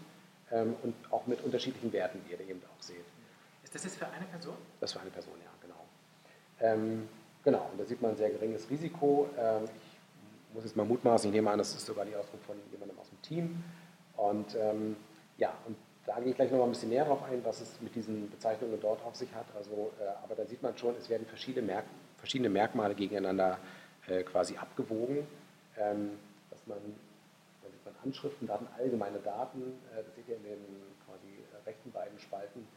und auch mit unterschiedlichen Werten, wie ihr eben auch seht. Ist das jetzt für eine Person? Das ist für eine Person, ja, genau. Genau, und da sieht man ein sehr geringes Risiko. Ähm, ich muss jetzt mal mutmaßen, ich nehme an, das ist sogar die Ausdruck von jemandem aus dem Team. Und ähm, ja, und da gehe ich gleich noch mal ein bisschen näher darauf ein, was es mit diesen Bezeichnungen dort auf sich hat. Also, äh, aber da sieht man schon, es werden verschiedene, Merk verschiedene Merkmale gegeneinander äh, quasi abgewogen. Ähm, dass man, da sieht man Anschriften, Daten, allgemeine Daten, äh, das seht ihr in den quasi äh, rechten beiden Spalten,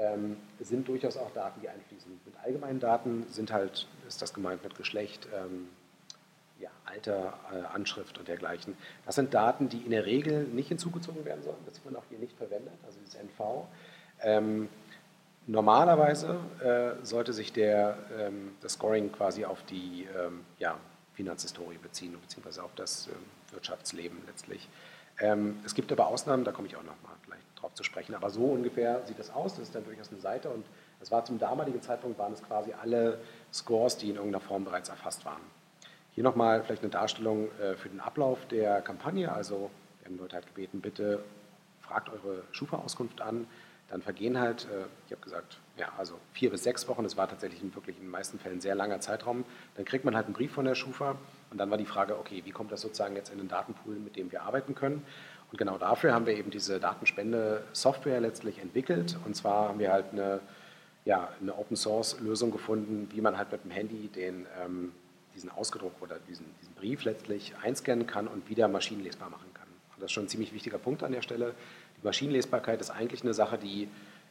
ähm, sind durchaus auch Daten, die einfließen. Mit allgemeinen Daten sind halt, ist das gemeint mit Geschlecht, ähm, ja, Alter, äh, Anschrift und dergleichen. Das sind Daten, die in der Regel nicht hinzugezogen werden sollen. Das wird auch hier nicht verwendet, also das NV. Ähm, normalerweise äh, sollte sich der, ähm, das Scoring quasi auf die ähm, ja, Finanzhistorie beziehen, beziehungsweise auf das ähm, Wirtschaftsleben letztlich. Es gibt aber Ausnahmen, da komme ich auch nochmal drauf zu sprechen. Aber so ungefähr sieht das aus. Das ist dann durchaus eine Seite und es war zum damaligen Zeitpunkt waren es quasi alle Scores, die in irgendeiner Form bereits erfasst waren. Hier nochmal vielleicht eine Darstellung äh, für den Ablauf der Kampagne. Also wir haben Leute halt gebeten, bitte fragt eure Schufa-Auskunft an. Dann vergehen halt, äh, ich habe gesagt, ja, also vier bis sechs Wochen, das war tatsächlich wirklich in den meisten Fällen sehr langer Zeitraum. Dann kriegt man halt einen Brief von der Schufa und dann war die Frage, okay, wie kommt das sozusagen jetzt in den Datenpool, mit dem wir arbeiten können? Und genau dafür haben wir eben diese Datenspende-Software letztlich entwickelt. Und zwar haben wir halt eine, ja, eine Open-Source-Lösung gefunden, wie man halt mit dem Handy den ähm, diesen Ausgedruck oder diesen, diesen Brief letztlich einscannen kann und wieder maschinenlesbar machen kann. Und das ist schon ein ziemlich wichtiger Punkt an der Stelle. Die Maschinenlesbarkeit ist eigentlich eine Sache, die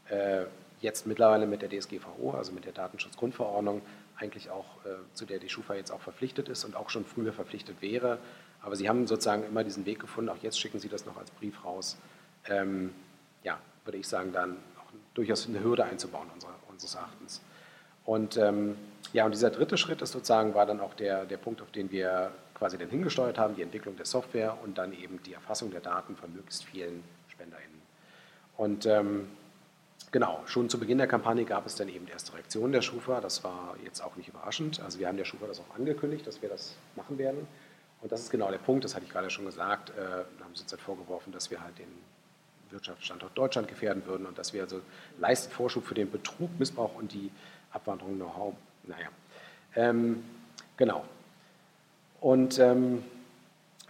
äh, jetzt mittlerweile mit der DSGVO, also mit der Datenschutzgrundverordnung, eigentlich auch, äh, zu der die Schufa jetzt auch verpflichtet ist und auch schon früher verpflichtet wäre. Aber sie haben sozusagen immer diesen Weg gefunden, auch jetzt schicken sie das noch als Brief raus. Ähm, ja, würde ich sagen, dann auch durchaus eine Hürde einzubauen unserer, unseres Erachtens. Und ähm, ja, und dieser dritte Schritt ist sozusagen, war dann auch der, der Punkt, auf den wir quasi dann hingesteuert haben, die Entwicklung der Software und dann eben die Erfassung der Daten von möglichst vielen SpenderInnen. Und ähm, genau, schon zu Beginn der Kampagne gab es dann eben die erste Reaktion der Schufa. Das war jetzt auch nicht überraschend. Also wir haben der Schufa das auch angekündigt, dass wir das machen werden. Und das ist genau der Punkt, das hatte ich gerade schon gesagt, äh, haben sie uns dann vorgeworfen, dass wir halt den Wirtschaftsstandort Deutschland gefährden würden und dass wir also leisten Vorschub für den Betrug, Missbrauch und die Abwanderung Know-how. Naja, ähm, genau. Und ähm,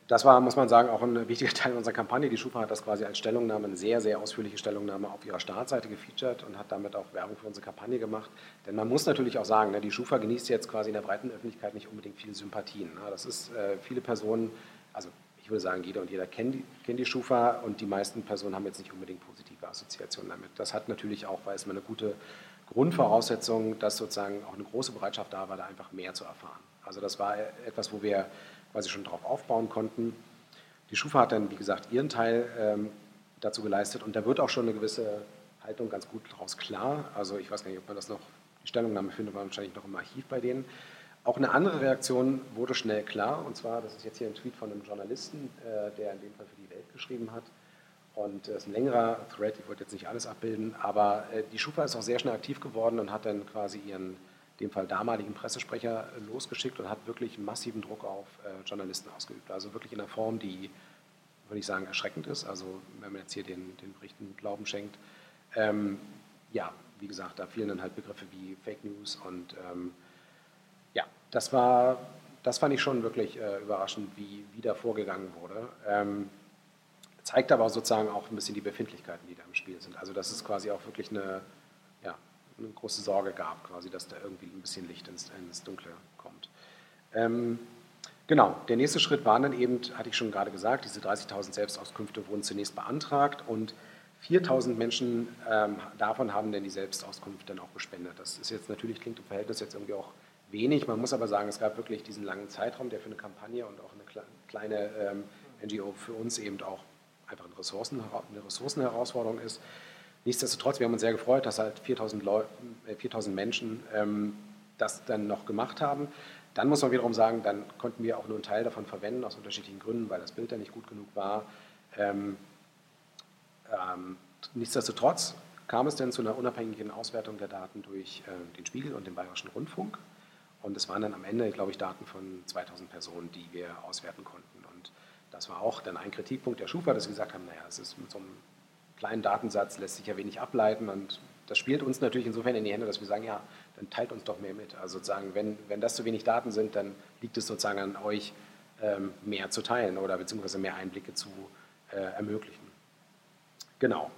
das war, muss man sagen, auch ein wichtiger Teil unserer Kampagne. Die Schufa hat das quasi als Stellungnahme, eine sehr, sehr ausführliche Stellungnahme auf ihrer Startseite gefeatured und hat damit auch Werbung für unsere Kampagne gemacht. Denn man muss natürlich auch sagen, ne, die Schufa genießt jetzt quasi in der breiten Öffentlichkeit nicht unbedingt viele Sympathien. Ne. Das ist äh, viele Personen, also ich würde sagen, jeder und jeder kennt die, kennt die Schufa und die meisten Personen haben jetzt nicht unbedingt positive Assoziationen damit. Das hat natürlich auch, weil es mal eine gute Grundvoraussetzung, dass sozusagen auch eine große Bereitschaft da war, da einfach mehr zu erfahren. Also das war etwas, wo wir quasi schon darauf aufbauen konnten. Die Schufa hat dann, wie gesagt, ihren Teil ähm, dazu geleistet und da wird auch schon eine gewisse Haltung ganz gut daraus klar. Also ich weiß gar nicht, ob man das noch, die Stellungnahme findet man wahrscheinlich noch im Archiv bei denen. Auch eine andere Reaktion wurde schnell klar und zwar, das ist jetzt hier ein Tweet von einem Journalisten, äh, der in dem Fall für die Welt geschrieben hat, und es ist ein längerer Thread, ich wollte jetzt nicht alles abbilden, aber äh, die Schufa ist auch sehr schnell aktiv geworden und hat dann quasi ihren, dem Fall damaligen Pressesprecher, äh, losgeschickt und hat wirklich massiven Druck auf äh, Journalisten ausgeübt. Also wirklich in einer Form, die, würde ich sagen, erschreckend ist. Also wenn man jetzt hier den, den Berichten Glauben schenkt. Ähm, ja, wie gesagt, da fielen dann halt Begriffe wie Fake News und ähm, ja, das war, das fand ich schon wirklich äh, überraschend, wie, wie da vorgegangen wurde. Ähm, zeigt aber sozusagen auch ein bisschen die Befindlichkeiten, die da im Spiel sind. Also dass es quasi auch wirklich eine, eine große Sorge gab, quasi, dass da irgendwie ein bisschen Licht ins, ins Dunkle kommt. Ähm, genau, der nächste Schritt war dann eben, hatte ich schon gerade gesagt, diese 30.000 Selbstauskünfte wurden zunächst beantragt und 4.000 Menschen ähm, davon haben denn die Selbstauskunft dann auch gespendet. Das ist jetzt natürlich, klingt im Verhältnis jetzt irgendwie auch wenig. Man muss aber sagen, es gab wirklich diesen langen Zeitraum, der für eine Kampagne und auch eine kleine ähm, NGO für uns eben auch einfach eine, Ressourcen, eine Ressourcenherausforderung ist. Nichtsdestotrotz, wir haben uns sehr gefreut, dass halt 4000, Leu 4000 Menschen ähm, das dann noch gemacht haben. Dann muss man wiederum sagen, dann konnten wir auch nur einen Teil davon verwenden, aus unterschiedlichen Gründen, weil das Bild dann nicht gut genug war. Ähm, ähm, nichtsdestotrotz kam es denn zu einer unabhängigen Auswertung der Daten durch äh, den Spiegel und den Bayerischen Rundfunk. Und es waren dann am Ende, glaube ich, Daten von 2000 Personen, die wir auswerten konnten. Und das war auch dann ein Kritikpunkt der Schufa, dass sie gesagt haben, naja, es ist mit so einem kleinen Datensatz, lässt sich ja wenig ableiten. Und das spielt uns natürlich insofern in die Hände, dass wir sagen, ja, dann teilt uns doch mehr mit. Also sozusagen, wenn, wenn das zu wenig Daten sind, dann liegt es sozusagen an euch, ähm, mehr zu teilen oder beziehungsweise mehr Einblicke zu äh, ermöglichen. Genau.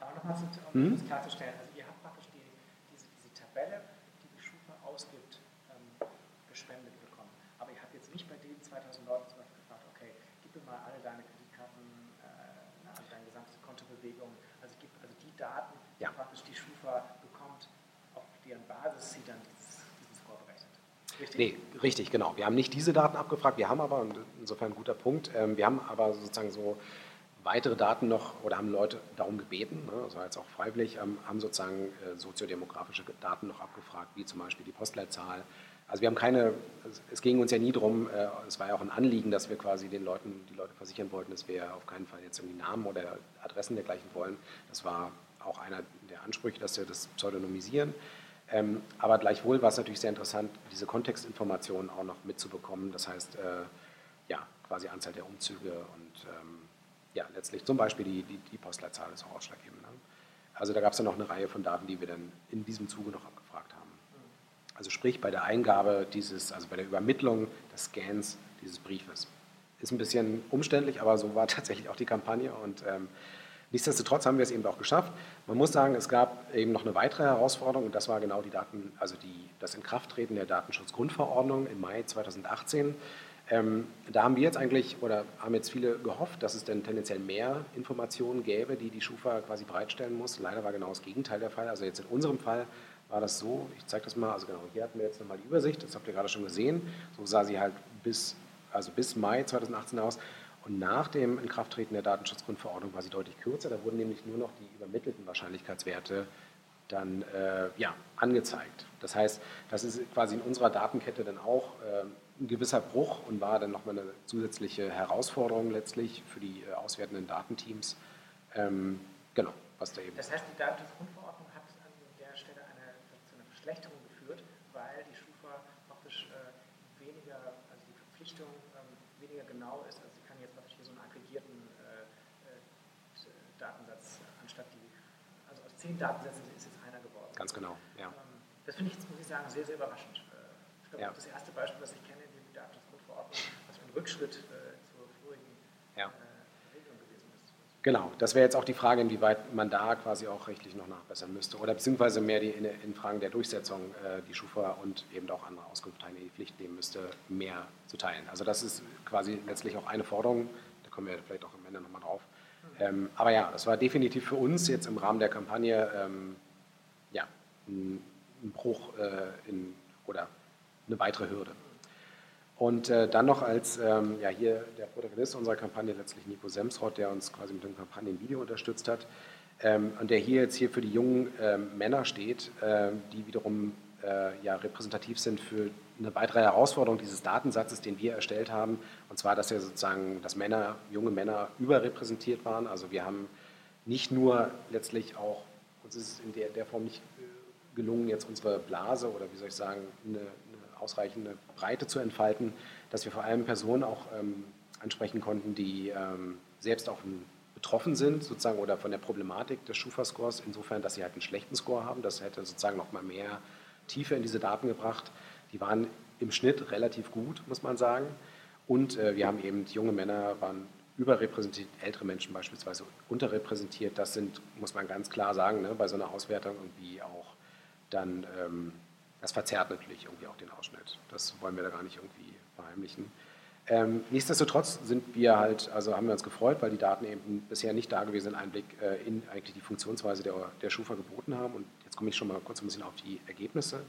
Aber nochmal, um mhm. das klarzustellen, also ihr habt praktisch die, diese, diese Tabelle, die die Schufa ausgibt, ähm, gespendet bekommen. Aber ihr habt jetzt nicht bei den 2000 Leuten zum Beispiel gefragt, okay, gib mir mal alle deine Kreditkarten, äh, also deine gesamte Kontobewegung, also gib also die Daten, die ja. praktisch die Schufa bekommt, auf deren Basis sie dann dieses, diesen Score berechnet. Richtig? Nee, richtig, genau. Wir haben nicht diese Daten abgefragt, wir haben aber, insofern ein guter Punkt, ähm, wir haben aber sozusagen so weitere Daten noch oder haben Leute darum gebeten, ne, also jetzt auch freiwillig, ähm, haben sozusagen äh, soziodemografische Daten noch abgefragt, wie zum Beispiel die Postleitzahl. Also wir haben keine, es ging uns ja nie darum, äh, es war ja auch ein Anliegen, dass wir quasi den Leuten, die Leute versichern wollten, dass wir auf keinen Fall jetzt irgendwie Namen oder Adressen dergleichen wollen. Das war auch einer der Ansprüche, dass wir das pseudonymisieren. Ähm, aber gleichwohl war es natürlich sehr interessant, diese Kontextinformationen auch noch mitzubekommen. Das heißt, äh, ja, quasi Anzahl der Umzüge und ähm, ja, letztlich zum Beispiel die, die, die Postleitzahl ist auch ausschlaggebend. Ne? Also da gab es dann noch eine Reihe von Daten, die wir dann in diesem Zuge noch abgefragt haben. Also sprich bei der Eingabe dieses, also bei der Übermittlung des Scans dieses Briefes. Ist ein bisschen umständlich, aber so war tatsächlich auch die Kampagne und ähm, nichtsdestotrotz haben wir es eben auch geschafft. Man muss sagen, es gab eben noch eine weitere Herausforderung und das war genau die Daten, also die, das Inkrafttreten der Datenschutzgrundverordnung im Mai 2018. Ähm, da haben wir jetzt eigentlich oder haben jetzt viele gehofft, dass es denn tendenziell mehr Informationen gäbe, die die Schufa quasi bereitstellen muss. Leider war genau das Gegenteil der Fall. Also jetzt in unserem Fall war das so, ich zeige das mal, also genau, hier hatten wir jetzt nochmal die Übersicht, das habt ihr gerade schon gesehen. So sah sie halt bis, also bis Mai 2018 aus. Und nach dem Inkrafttreten der Datenschutzgrundverordnung war sie deutlich kürzer. Da wurden nämlich nur noch die übermittelten Wahrscheinlichkeitswerte dann äh, ja, angezeigt. Das heißt, das ist quasi in unserer Datenkette dann auch äh, ein gewisser Bruch und war dann nochmal eine zusätzliche Herausforderung letztlich für die äh, auswertenden Datenteams. Ähm, genau, was da eben. Das heißt, die Datenschutzgrundverordnung hat an der Stelle eine, zu einer Verschlechterung geführt, weil die Schufa praktisch äh, weniger, also die Verpflichtung ähm, weniger genau ist. Also sie kann jetzt praktisch hier so einen aggregierten äh, äh Datensatz anstatt die, Datensätzen ist jetzt einer geworden. Ganz genau, ja. Ähm, das finde ich jetzt, muss ich sagen, sehr, sehr überraschend. Äh, ich glaube, ja. das erste Beispiel, was ich kenne, was für ein Rückschritt äh, zur vorigen ja. äh, Regelung gewesen ist. Genau, das wäre jetzt auch die Frage, inwieweit man da quasi auch rechtlich noch nachbessern müsste oder beziehungsweise mehr die, in, in Fragen der Durchsetzung äh, die Schufa und eben auch andere Auskunftsteilnehmer die Pflicht nehmen müsste, mehr zu teilen. Also das ist quasi letztlich auch eine Forderung, da kommen wir vielleicht auch am Ende nochmal drauf. Ähm, aber ja, das war definitiv für uns jetzt im Rahmen der Kampagne ähm, ja, ein, ein Bruch äh, in, oder eine weitere Hürde. Und äh, dann noch als ähm, ja, hier der Protagonist unserer Kampagne, letztlich Nico Semsrott, der uns quasi mit dem Kampagnenvideo unterstützt hat ähm, und der hier jetzt hier für die jungen ähm, Männer steht, äh, die wiederum äh, ja, repräsentativ sind für eine weitere Herausforderung dieses Datensatzes, den wir erstellt haben, und zwar, dass ja sozusagen, dass Männer, junge Männer überrepräsentiert waren. Also wir haben nicht nur letztlich auch, uns ist es in der, der Form nicht äh, gelungen, jetzt unsere Blase oder wie soll ich sagen, eine, ausreichende Breite zu entfalten, dass wir vor allem Personen auch ähm, ansprechen konnten, die ähm, selbst auch betroffen sind sozusagen oder von der Problematik des Schufa-Scores, insofern, dass sie halt einen schlechten Score haben. Das hätte sozusagen noch mal mehr Tiefe in diese Daten gebracht. Die waren im Schnitt relativ gut, muss man sagen. Und äh, wir haben eben, junge Männer waren überrepräsentiert, ältere Menschen beispielsweise unterrepräsentiert. Das sind, muss man ganz klar sagen, ne, bei so einer Auswertung irgendwie auch dann ähm, das verzerrt natürlich irgendwie auch den Ausschnitt. Das wollen wir da gar nicht irgendwie verheimlichen. Ähm, nichtsdestotrotz sind wir halt, also haben wir uns gefreut, weil die Daten eben bisher nicht dagewesenen Einblick äh, in eigentlich die Funktionsweise der, der Schufa geboten haben. Und komme ich schon mal kurz ein bisschen auf die Ergebnisse.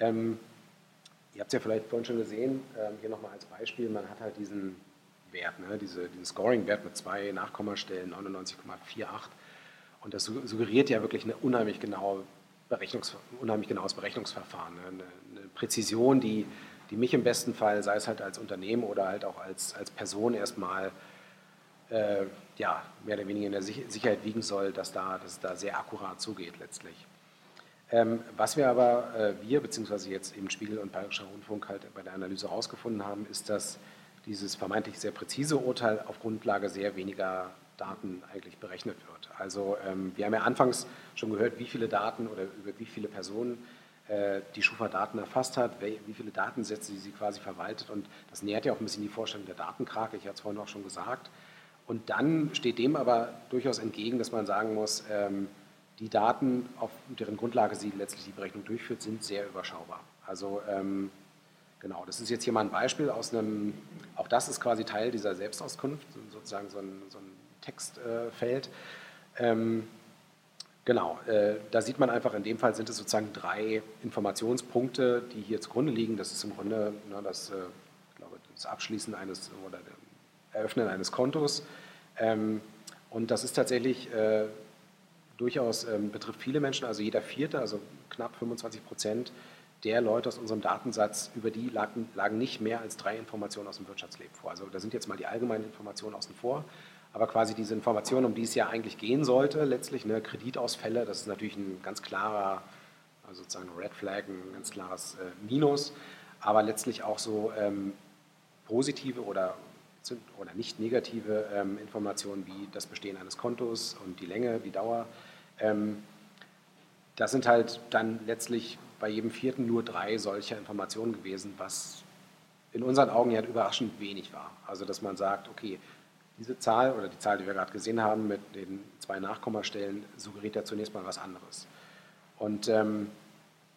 Ähm, ihr habt es ja vielleicht vorhin schon gesehen, ähm, hier nochmal als Beispiel, man hat halt diesen Wert, ne, diese, diesen Scoring-Wert mit zwei Nachkommastellen, 99,48. Und das suggeriert ja wirklich eine unheimlich genaue Berechnungs unheimlich genaues Berechnungsverfahren. Ne? Eine, eine, Präzision, die, die mich im besten Fall, sei es halt als Unternehmen oder halt auch als, als Person erstmal äh, ja, mehr oder weniger in der Sicherheit wiegen soll, dass, da, dass es da sehr akkurat zugeht letztlich. Ähm, was wir aber, äh, wir beziehungsweise jetzt eben Spiegel und Bayerischer Rundfunk halt bei der Analyse herausgefunden haben, ist, dass dieses vermeintlich sehr präzise Urteil auf Grundlage sehr weniger Daten eigentlich berechnet wird. Also ähm, wir haben ja anfangs schon gehört, wie viele Daten oder über wie viele Personen äh, die Schufa Daten erfasst hat, wie viele Datensätze sie quasi verwaltet und das nähert ja auch ein bisschen die Vorstellung der Datenkrake, ich hatte es vorhin auch schon gesagt. Und dann steht dem aber durchaus entgegen, dass man sagen muss, ähm, die Daten, auf deren Grundlage sie letztlich die Berechnung durchführt, sind sehr überschaubar. Also ähm, genau, das ist jetzt hier mal ein Beispiel aus einem, auch das ist quasi Teil dieser Selbstauskunft, sozusagen so ein, so ein Textfeld. Äh, ähm, genau, äh, da sieht man einfach, in dem Fall sind es sozusagen drei Informationspunkte, die hier zugrunde liegen. Das ist im Grunde ne, das, äh, glaube, das Abschließen eines oder Eröffnen eines Kontos. Ähm, und das ist tatsächlich äh, durchaus ähm, betrifft viele Menschen, also jeder Vierte, also knapp 25 Prozent der Leute aus unserem Datensatz, über die lagen, lagen, nicht mehr als drei Informationen aus dem Wirtschaftsleben vor. Also da sind jetzt mal die allgemeinen Informationen außen vor, aber quasi diese Informationen, um die es ja eigentlich gehen sollte, letztlich ne, Kreditausfälle, das ist natürlich ein ganz klarer, also sozusagen Red Flag, ein ganz klares äh, Minus, aber letztlich auch so ähm, positive oder oder nicht negative ähm, Informationen wie das Bestehen eines Kontos und die Länge, die Dauer. Ähm, das sind halt dann letztlich bei jedem vierten nur drei solcher Informationen gewesen, was in unseren Augen ja überraschend wenig war. Also dass man sagt, okay, diese Zahl oder die Zahl, die wir gerade gesehen haben mit den zwei Nachkommastellen, suggeriert ja zunächst mal was anderes. Und ähm,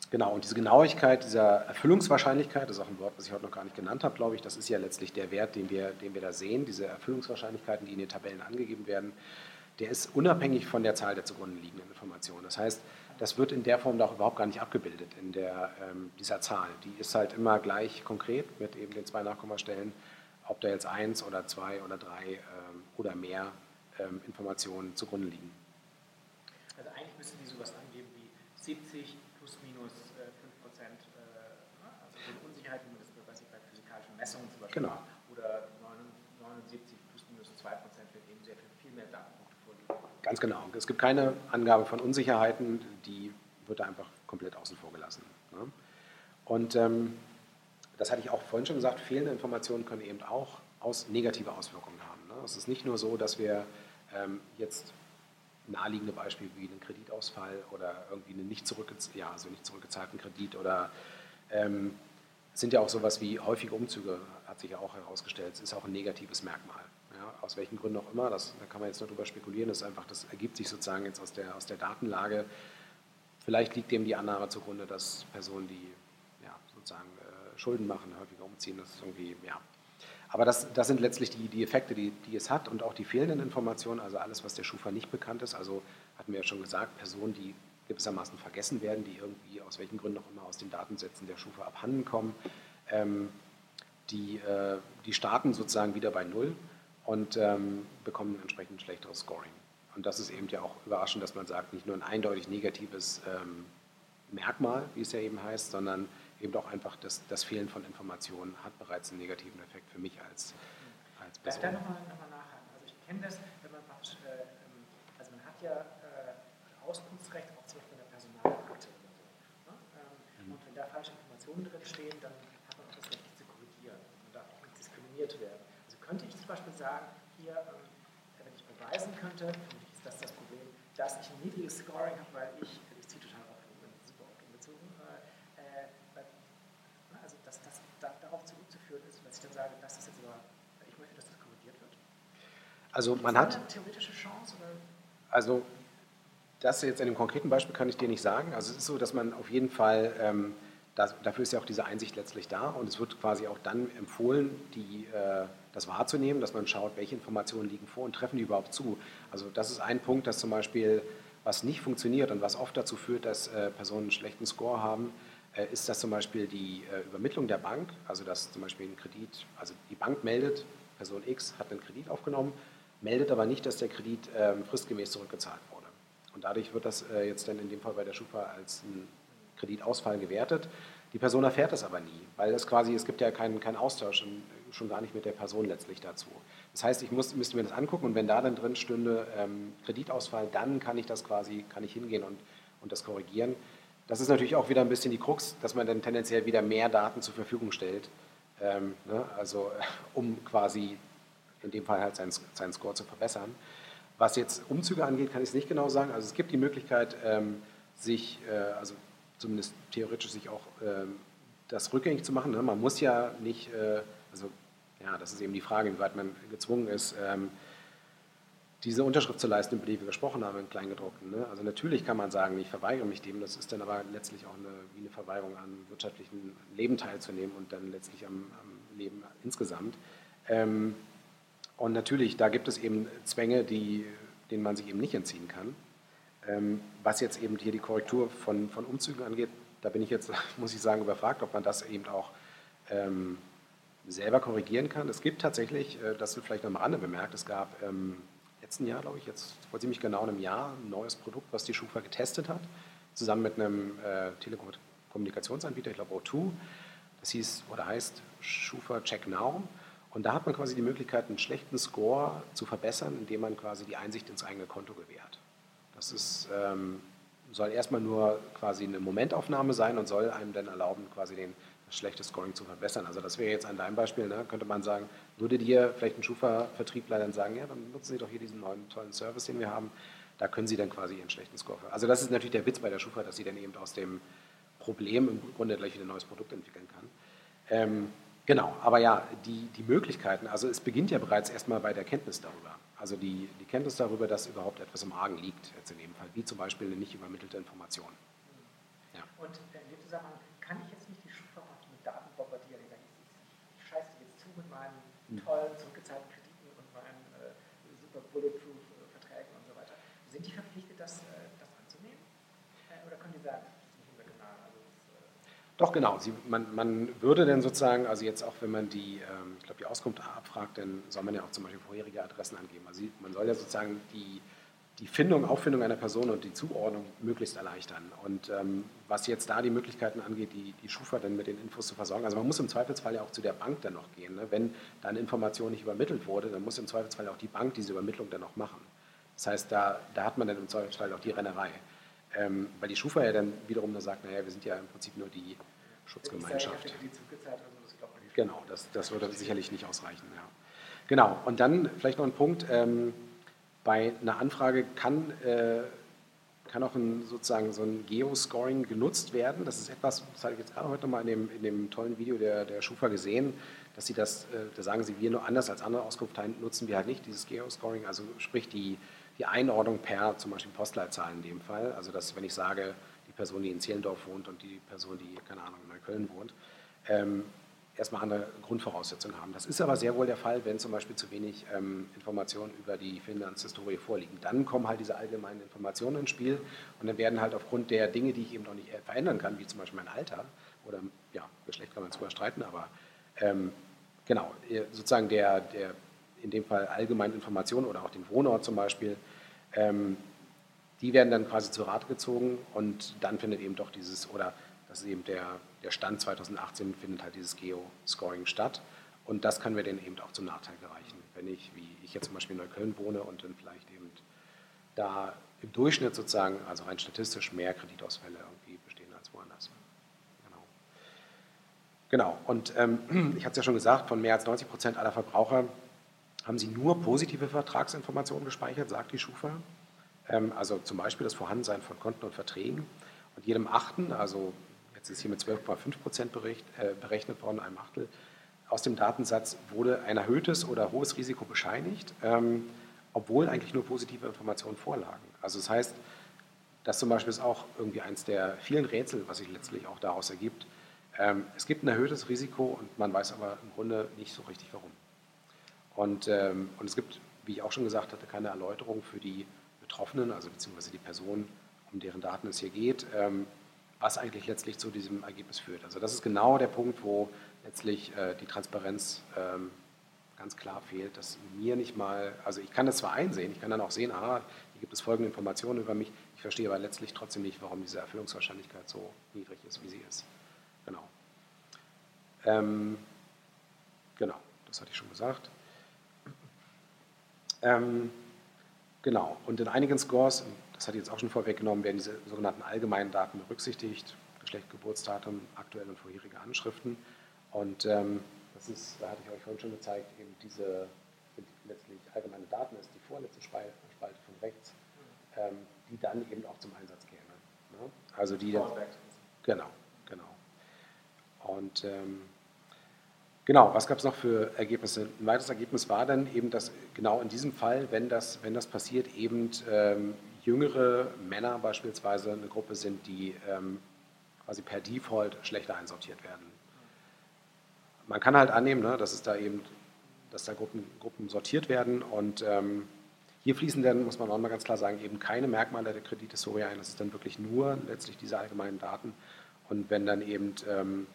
Genau, und diese Genauigkeit dieser Erfüllungswahrscheinlichkeit, das ist auch ein Wort, was ich heute noch gar nicht genannt habe, glaube ich, das ist ja letztlich der Wert, den wir, den wir da sehen, diese Erfüllungswahrscheinlichkeiten, die in den Tabellen angegeben werden, der ist unabhängig von der Zahl der zugrunde liegenden Informationen. Das heißt, das wird in der Form auch überhaupt gar nicht abgebildet in der, ähm, dieser Zahl. Die ist halt immer gleich konkret mit eben den zwei Nachkommastellen, ob da jetzt eins oder zwei oder drei ähm, oder mehr ähm, Informationen zugrunde liegen. Also eigentlich müsste die sowas angeben wie 70 Messungen zum Beispiel genau. oder 79 plus minus 2 Prozent wird eben sehr viel, viel mehr Datenpunkte vorliegen. Ganz genau. Es gibt keine Angabe von Unsicherheiten, die wird da einfach komplett außen vor gelassen. Ne? Und ähm, das hatte ich auch vorhin schon gesagt, fehlende Informationen können eben auch aus negative Auswirkungen haben. Ne? Es ist nicht nur so, dass wir ähm, jetzt naheliegende Beispiele wie einen Kreditausfall oder irgendwie einen nicht, zurückgez ja, also nicht zurückgezahlten Kredit oder ähm, sind ja auch sowas wie häufige Umzüge, hat sich ja auch herausgestellt, ist auch ein negatives Merkmal. Ja, aus welchen Gründen auch immer, das, da kann man jetzt nur drüber spekulieren, das, einfach, das ergibt sich sozusagen jetzt aus der, aus der Datenlage. Vielleicht liegt dem die Annahme zugrunde, dass Personen, die ja, sozusagen äh, Schulden machen, häufiger umziehen, das ist irgendwie, ja. Aber das, das sind letztlich die, die Effekte, die, die es hat und auch die fehlenden Informationen, also alles, was der Schufa nicht bekannt ist. Also hatten wir ja schon gesagt, Personen, die gewissermaßen vergessen werden, die irgendwie aus welchen Gründen auch immer aus den Datensätzen der Schufa abhanden kommen. Ähm, die, äh, die starten sozusagen wieder bei Null und ähm, bekommen ein entsprechend schlechteres Scoring. Und das ist eben ja auch überraschend, dass man sagt, nicht nur ein eindeutig negatives ähm, Merkmal, wie es ja eben heißt, sondern eben auch einfach das, das Fehlen von Informationen hat bereits einen negativen Effekt für mich als, als Person. Da nochmal noch mal nachhaken. Also ich kenne das, wenn man praktisch, äh, ähm, also man hat ja äh, Auskunftsrecht da falsche Informationen drin stehen, dann hat man auch das Recht, zu korrigieren. Man darf auch nicht diskriminiert werden. Also könnte ich zum Beispiel sagen, hier, ähm, wenn ich beweisen könnte, für ist das das Problem, dass ich ein niedriges Scoring habe, weil ich, ich ziehe total auf, bin super oft umgezogen, äh, äh, also dass das da, darauf zurückzuführen ist, dass ich dann sage, das ist jetzt aber, ich möchte, dass das korrigiert wird. Also man hat... Eine theoretische Chance? Oder? Also das jetzt in dem konkreten Beispiel kann ich dir nicht sagen. Also es ist so, dass man auf jeden Fall ähm, das, dafür ist ja auch diese Einsicht letztlich da und es wird quasi auch dann empfohlen, die, äh, das wahrzunehmen, dass man schaut, welche Informationen liegen vor und treffen die überhaupt zu. Also das ist ein Punkt, dass zum Beispiel, was nicht funktioniert und was oft dazu führt, dass äh, Personen einen schlechten Score haben, äh, ist das zum Beispiel die äh, Übermittlung der Bank, also dass zum Beispiel ein Kredit, also die Bank meldet, Person X hat einen Kredit aufgenommen, meldet aber nicht, dass der Kredit ähm, fristgemäß zurückgezahlt wurde. Und dadurch wird das äh, jetzt dann in dem Fall bei der Schufa als ein Kreditausfall gewertet. Die Person erfährt das aber nie, weil es quasi, es gibt ja keinen, keinen Austausch. schon gar nicht mit der Person letztlich dazu. Das heißt, ich muss, müsste mir das angucken und wenn da dann drin stünde ähm, Kreditausfall, dann kann ich das quasi, kann ich hingehen und, und das korrigieren. Das ist natürlich auch wieder ein bisschen die Krux, dass man dann tendenziell wieder mehr Daten zur Verfügung stellt, ähm, ne? also um quasi in dem Fall halt seinen, seinen Score zu verbessern. Was jetzt Umzüge angeht, kann ich es nicht genau sagen. Also es gibt die Möglichkeit, ähm, sich, äh, also zumindest theoretisch sich auch ähm, das rückgängig zu machen. Ne? Man muss ja nicht, äh, also ja, das ist eben die Frage, inwieweit man gezwungen ist, ähm, diese Unterschrift zu leisten, über die wir gesprochen haben, im Kleingedruckten. Ne? Also natürlich kann man sagen, ich verweigere mich dem, das ist dann aber letztlich auch eine, wie eine Verweigerung an wirtschaftlichen Leben teilzunehmen und dann letztlich am, am Leben insgesamt. Ähm, und natürlich, da gibt es eben Zwänge, die, denen man sich eben nicht entziehen kann. Ähm, was jetzt eben hier die Korrektur von, von Umzügen angeht, da bin ich jetzt, muss ich sagen, überfragt, ob man das eben auch ähm, selber korrigieren kann. Es gibt tatsächlich, äh, das wird vielleicht noch am Rande bemerkt, es gab ähm, letzten Jahr, glaube ich, jetzt vor ziemlich genau einem Jahr, ein neues Produkt, was die Schufa getestet hat, zusammen mit einem äh, Telekommunikationsanbieter, ich glaube O2. Das hieß oder heißt Schufa Check Now. Und da hat man quasi die Möglichkeit, einen schlechten Score zu verbessern, indem man quasi die Einsicht ins eigene Konto gewährt. Das ist, ähm, soll erstmal nur quasi eine Momentaufnahme sein und soll einem dann erlauben, quasi den, das schlechte Scoring zu verbessern. Also das wäre jetzt an deinem Beispiel, ne, könnte man sagen, würde dir vielleicht ein Schufa-Vertriebler dann sagen, ja, dann nutzen Sie doch hier diesen neuen tollen Service, den wir haben, da können Sie dann quasi Ihren schlechten Score. Also das ist natürlich der Witz bei der Schufa, dass sie dann eben aus dem Problem im Grunde gleich wieder ein neues Produkt entwickeln kann. Ähm, Genau, aber ja, die, die Möglichkeiten, also es beginnt ja bereits erstmal bei der Kenntnis darüber. Also die, die Kenntnis darüber, dass überhaupt etwas im Argen liegt, jetzt in dem Fall, wie zum Beispiel eine nicht übermittelte Information. Ja. Und in dem Zusammenhang kann ich jetzt nicht die Schufa mit Daten bombardieren. Ich, ich, ich scheiße jetzt zu mit meinen hm. tollen zurückgezahlten Krediten und meinen äh, super Bulletproof-Verträgen und so weiter. Sind die verpflichtet, das, äh, das anzunehmen? Äh, oder können die sagen, doch, genau. Sie, man, man, würde dann sozusagen, also jetzt auch wenn man die, ähm, ich glaube, die Auskunft abfragt, dann soll man ja auch zum Beispiel vorherige Adressen angeben. Also man soll ja sozusagen die, die Findung, Auffindung einer Person und die Zuordnung möglichst erleichtern. Und ähm, was jetzt da die Möglichkeiten angeht, die, die Schufa dann mit den Infos zu versorgen, also man muss im Zweifelsfall ja auch zu der Bank dann noch gehen. Ne? Wenn da eine Information nicht übermittelt wurde, dann muss im Zweifelsfall auch die Bank diese Übermittlung dann noch machen. Das heißt, da, da hat man dann im Zweifelsfall auch die Rennerei. Ähm, weil die Schufa ja dann wiederum da sagt, naja, wir sind ja im Prinzip nur die Schutzgemeinschaft. Genau, das, das würde sicherlich nicht ausreichen. Ja. Genau, und dann vielleicht noch ein Punkt. Ähm, bei einer Anfrage kann, äh, kann auch ein, sozusagen so ein Geoscoring genutzt werden. Das ist etwas, das habe ich jetzt gerade heute nochmal in dem, in dem tollen Video der, der Schufa gesehen, dass sie das, äh, da sagen sie, wir nur anders als andere Auskunfteien nutzen wir halt nicht dieses Geoscoring, also sprich die, die Einordnung per zum Beispiel Postleitzahl in dem Fall. Also dass, wenn ich sage, die Person, die in Zehlendorf wohnt und die Person, die, keine Ahnung, in Neukölln wohnt, ähm, erstmal andere Grundvoraussetzungen haben. Das ist aber sehr wohl der Fall, wenn zum Beispiel zu wenig ähm, Informationen über die Finanzhistorie vorliegen. Dann kommen halt diese allgemeinen Informationen ins Spiel und dann werden halt aufgrund der Dinge, die ich eben noch nicht verändern kann, wie zum Beispiel mein Alter oder ja, Geschlecht kann man zwar streiten, aber ähm, genau, sozusagen der, der in dem Fall allgemeinen Informationen oder auch den Wohnort zum Beispiel, ähm, die werden dann quasi zu Rate gezogen und dann findet eben doch dieses, oder das ist eben der, der Stand 2018, findet halt dieses Geo-Scoring statt. Und das können wir dann eben auch zum Nachteil gereichen. Wenn ich, wie ich jetzt zum Beispiel in Neukölln wohne und dann vielleicht eben da im Durchschnitt sozusagen, also rein statistisch, mehr Kreditausfälle irgendwie bestehen als woanders. Genau. Genau, und ähm, ich hatte es ja schon gesagt, von mehr als 90 Prozent aller Verbraucher haben sie nur positive Vertragsinformationen gespeichert, sagt die Schufa. Ähm, also zum Beispiel das Vorhandensein von Konten und Verträgen. Und jedem Achten, also jetzt ist hier mit 12,5 Prozent äh, berechnet worden, einem Achtel, aus dem Datensatz wurde ein erhöhtes oder hohes Risiko bescheinigt, ähm, obwohl eigentlich nur positive Informationen vorlagen. Also das heißt, das zum Beispiel ist auch irgendwie eins der vielen Rätsel, was sich letztlich auch daraus ergibt. Ähm, es gibt ein erhöhtes Risiko und man weiß aber im Grunde nicht so richtig warum. Und, und es gibt, wie ich auch schon gesagt hatte, keine Erläuterung für die Betroffenen, also beziehungsweise die Person, um deren Daten es hier geht, ähm, was eigentlich letztlich zu diesem Ergebnis führt. Also das ist genau der Punkt, wo letztlich äh, die Transparenz ähm, ganz klar fehlt, dass mir nicht mal, also ich kann das zwar einsehen, ich kann dann auch sehen, aha, hier gibt es folgende Informationen über mich, ich verstehe aber letztlich trotzdem nicht, warum diese Erfüllungswahrscheinlichkeit so niedrig ist, wie sie ist. Genau. Ähm, genau. das hatte ich schon gesagt. Ähm, genau, und in einigen Scores, das hatte ich jetzt auch schon vorweggenommen, werden diese sogenannten allgemeinen Daten berücksichtigt, Geschlecht, Geburtsdatum, aktuelle und vorherige Anschriften. Und ähm, das ist, da hatte ich euch vorhin schon gezeigt, eben diese letztlich allgemeine Daten, ist die vorletzte Spalte von rechts, ähm, die dann eben auch zum Einsatz käme. Ne? Also die, genau, genau. Und ähm, genau, was gab es noch für Ergebnisse? Ein weiteres Ergebnis war dann eben, dass genau in diesem Fall, wenn das, wenn das passiert, eben ähm, jüngere Männer beispielsweise eine Gruppe sind, die ähm, quasi per Default schlechter einsortiert werden. Man kann halt annehmen, ne, dass es da eben, dass da Gruppen, Gruppen sortiert werden und ähm, hier fließen dann, muss man auch mal ganz klar sagen, eben keine Merkmale der Kredithistorie ein. Das ist dann wirklich nur letztlich diese allgemeinen Daten. Und wenn dann eben, ähm,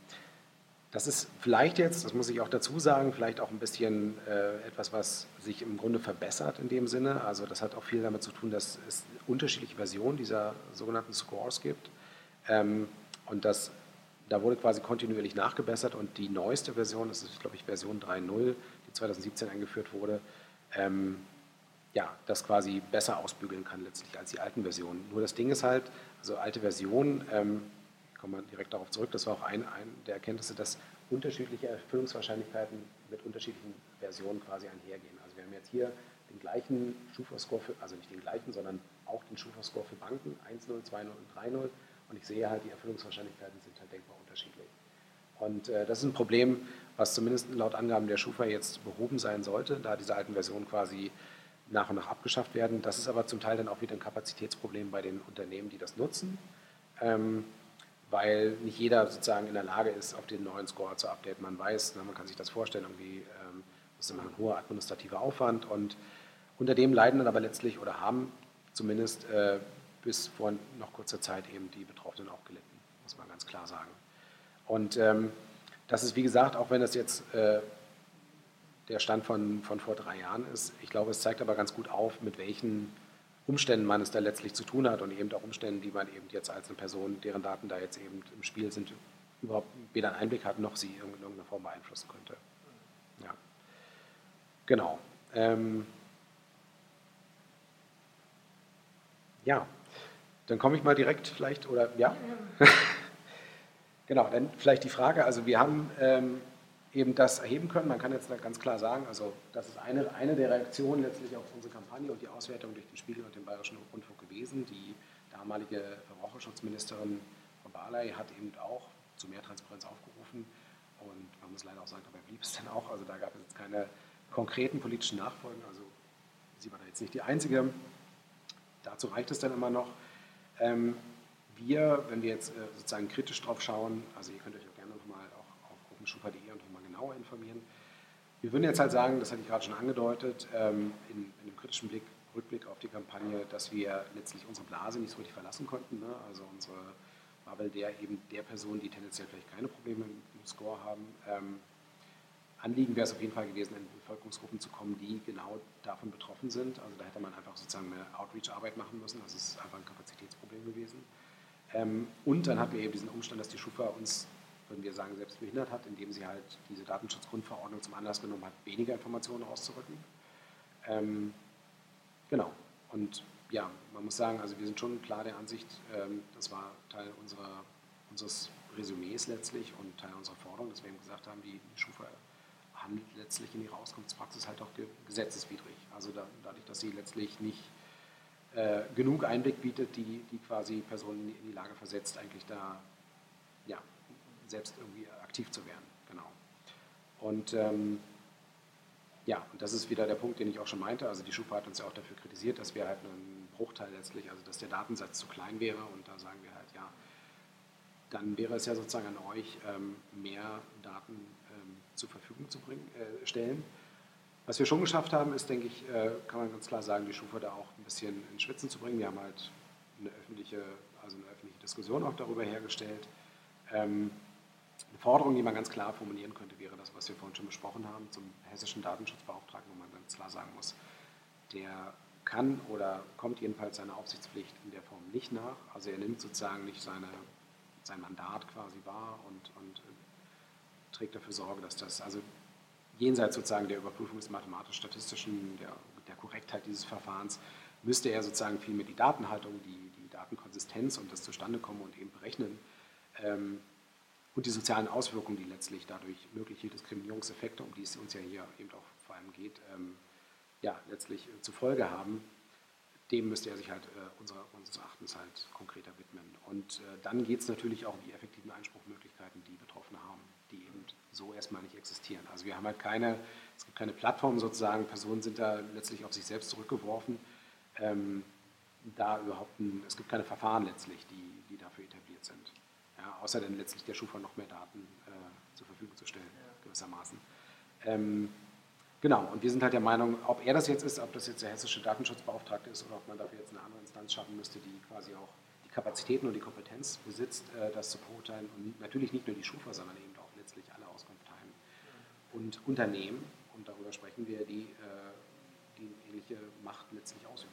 das ist vielleicht jetzt, das muss ich auch dazu sagen, vielleicht auch ein bisschen äh, etwas, was sich im Grunde verbessert in dem Sinne. Also das hat auch viel damit zu tun, dass es unterschiedliche Versionen dieser sogenannten Scores gibt. Ähm, und das, da wurde quasi kontinuierlich nachgebessert und die neueste Version, das ist glaube ich Version 3.0, die 2017 eingeführt wurde, ähm, ja, das quasi besser ausbügeln kann letztlich als die alten Versionen. Nur das Ding ist halt, also alte Versionen, ähm, kommen wir direkt darauf zurück, das war auch ein, ein der Erkenntnisse, dass unterschiedliche Erfüllungswahrscheinlichkeiten mit unterschiedlichen Versionen quasi einhergehen. Also wir haben jetzt hier den gleichen Schufa-Score, also nicht den gleichen, sondern auch den Schufa-Score für Banken, 1.0, 2.0 und 3.0 und ich sehe halt, die Erfüllungswahrscheinlichkeiten sind halt denkbar unterschiedlich. Und äh, das ist ein Problem, was zumindest laut Angaben der Schufa jetzt behoben sein sollte, da diese alten Versionen quasi nach und nach abgeschafft werden. Das ist aber zum Teil dann auch wieder ein Kapazitätsproblem bei den Unternehmen, die das nutzen, ähm, weil nicht jeder sozusagen in der Lage ist, auf den neuen Score zu updaten. Man weiß, ne, man kann sich das vorstellen, irgendwie, ähm, das ist immer ein hoher administrativer Aufwand und unter dem leiden dann aber letztlich oder haben zumindest äh, bis vor noch kurzer Zeit eben die Betroffenen auch gelitten, muss man ganz klar sagen. Und ähm, das ist, wie gesagt, auch wenn das jetzt äh, der Stand von, von vor drei Jahren ist. Ich glaube, es zeigt aber ganz gut auf, mit welchen Umständen man es da letztlich zu tun hat und eben auch Umständen, die man eben jetzt als eine Person, deren Daten da jetzt eben im Spiel sind, überhaupt weder einen Einblick hat, noch sie in irgendeiner Form beeinflussen könnte. Ja. Genau. Ähm ja, dann komme ich mal direkt vielleicht, oder ja? genau, dann vielleicht die Frage, also wir haben ähm, eben das erheben können. Man kann jetzt ganz klar sagen, also das ist eine, eine der Reaktionen letztlich auf unsere Kampagne und die Auswertung durch den Spiegel und den Bayerischen Rundfunk gewesen. Die damalige Verbraucherschutzministerin Frau Barley hat eben auch zu mehr Transparenz aufgerufen und man muss leider auch sagen, dabei blieb es dann auch. Also da gab es jetzt keine konkreten politischen Nachfolgen. Also sie war da jetzt nicht die Einzige. Dazu reicht es dann immer noch. Ähm, wir, wenn wir jetzt äh, sozusagen kritisch drauf schauen, also ihr könnt euch auch gerne nochmal auch auf gruppenschufa.de und genauer informieren. Wir würden jetzt halt sagen, das hatte ich gerade schon angedeutet, ähm, in, in einem kritischen Blick, Rückblick auf die Kampagne, dass wir letztlich unsere Blase nicht so richtig verlassen konnten. Ne? Also unsere Bubble der eben der Personen, die tendenziell vielleicht keine Probleme im Score haben. Ähm, Anliegen wäre es auf jeden Fall gewesen, in Bevölkerungsgruppen zu kommen, die genau davon betroffen sind. Also da hätte man einfach sozusagen mehr Outreach-Arbeit machen müssen. Das ist einfach ein Kapazitätsproblem gewesen. Ähm, und dann hatten wir eben diesen Umstand, dass die Schufa uns würden wir sagen, selbst behindert hat, indem sie halt diese Datenschutzgrundverordnung zum Anlass genommen hat, weniger Informationen rauszurücken. Ähm, genau. Und ja, man muss sagen, also wir sind schon klar der Ansicht, ähm, das war Teil unserer, unseres Resümees letztlich und Teil unserer Forderung, dass wir eben gesagt haben, die, die Schufa handelt letztlich in ihrer Auskunftspraxis halt auch gesetzeswidrig. Also da, dadurch, dass sie letztlich nicht äh, genug Einblick bietet, die, die quasi Personen in die Lage versetzt, eigentlich da ja, selbst irgendwie aktiv zu werden. Genau. Und ähm, ja, und das ist wieder der Punkt, den ich auch schon meinte. Also die Schufa hat uns ja auch dafür kritisiert, dass wir halt einen Bruchteil letztlich, also dass der Datensatz zu klein wäre. Und da sagen wir halt, ja, dann wäre es ja sozusagen an euch, ähm, mehr Daten ähm, zur Verfügung zu bringen, äh, stellen. Was wir schon geschafft haben, ist, denke ich, äh, kann man ganz klar sagen, die Schufa da auch ein bisschen ins Schwitzen zu bringen. Wir haben halt eine öffentliche, also eine öffentliche Diskussion auch darüber hergestellt. Ähm, Forderung, die man ganz klar formulieren könnte, wäre das, was wir vorhin schon besprochen haben, zum hessischen Datenschutzbeauftragten, wo man ganz klar sagen muss, der kann oder kommt jedenfalls seiner Aufsichtspflicht in der Form nicht nach. Also er nimmt sozusagen nicht seine, sein Mandat quasi wahr und, und trägt dafür Sorge, dass das, also jenseits sozusagen der Überprüfung des mathematisch-statistischen, der, der, Korrektheit dieses Verfahrens, müsste er sozusagen vielmehr die Datenhaltung, die, die Datenkonsistenz und das Zustandekommen und eben berechnen ähm, und die sozialen Auswirkungen, die letztlich dadurch mögliche Diskriminierungseffekte, um die es uns ja hier eben auch vor allem geht, ähm, ja, letztlich äh, zur Folge haben, dem müsste er sich halt äh, unserer, unseres Erachtens halt konkreter widmen. Und äh, dann geht es natürlich auch um die effektiven Einspruchmöglichkeiten, die Betroffene haben, die eben so erstmal nicht existieren. Also wir haben halt keine, es gibt keine Plattform sozusagen, Personen sind da letztlich auf sich selbst zurückgeworfen. Ähm, da überhaupt ein, es gibt keine Verfahren letztlich, die, die dafür etabliert sind. Ja, außer dann letztlich der Schufa noch mehr Daten äh, zur Verfügung zu stellen, gewissermaßen. Ähm, genau, und wir sind halt der Meinung, ob er das jetzt ist, ob das jetzt der hessische Datenschutzbeauftragte ist oder ob man dafür jetzt eine andere Instanz schaffen müsste, die quasi auch die Kapazitäten und die Kompetenz besitzt, äh, das zu beurteilen. Und natürlich nicht nur die Schufa, sondern eben auch letztlich alle Auskunftteilen und Unternehmen, und darüber sprechen wir, die, äh, die ähnliche Macht letztlich ausüben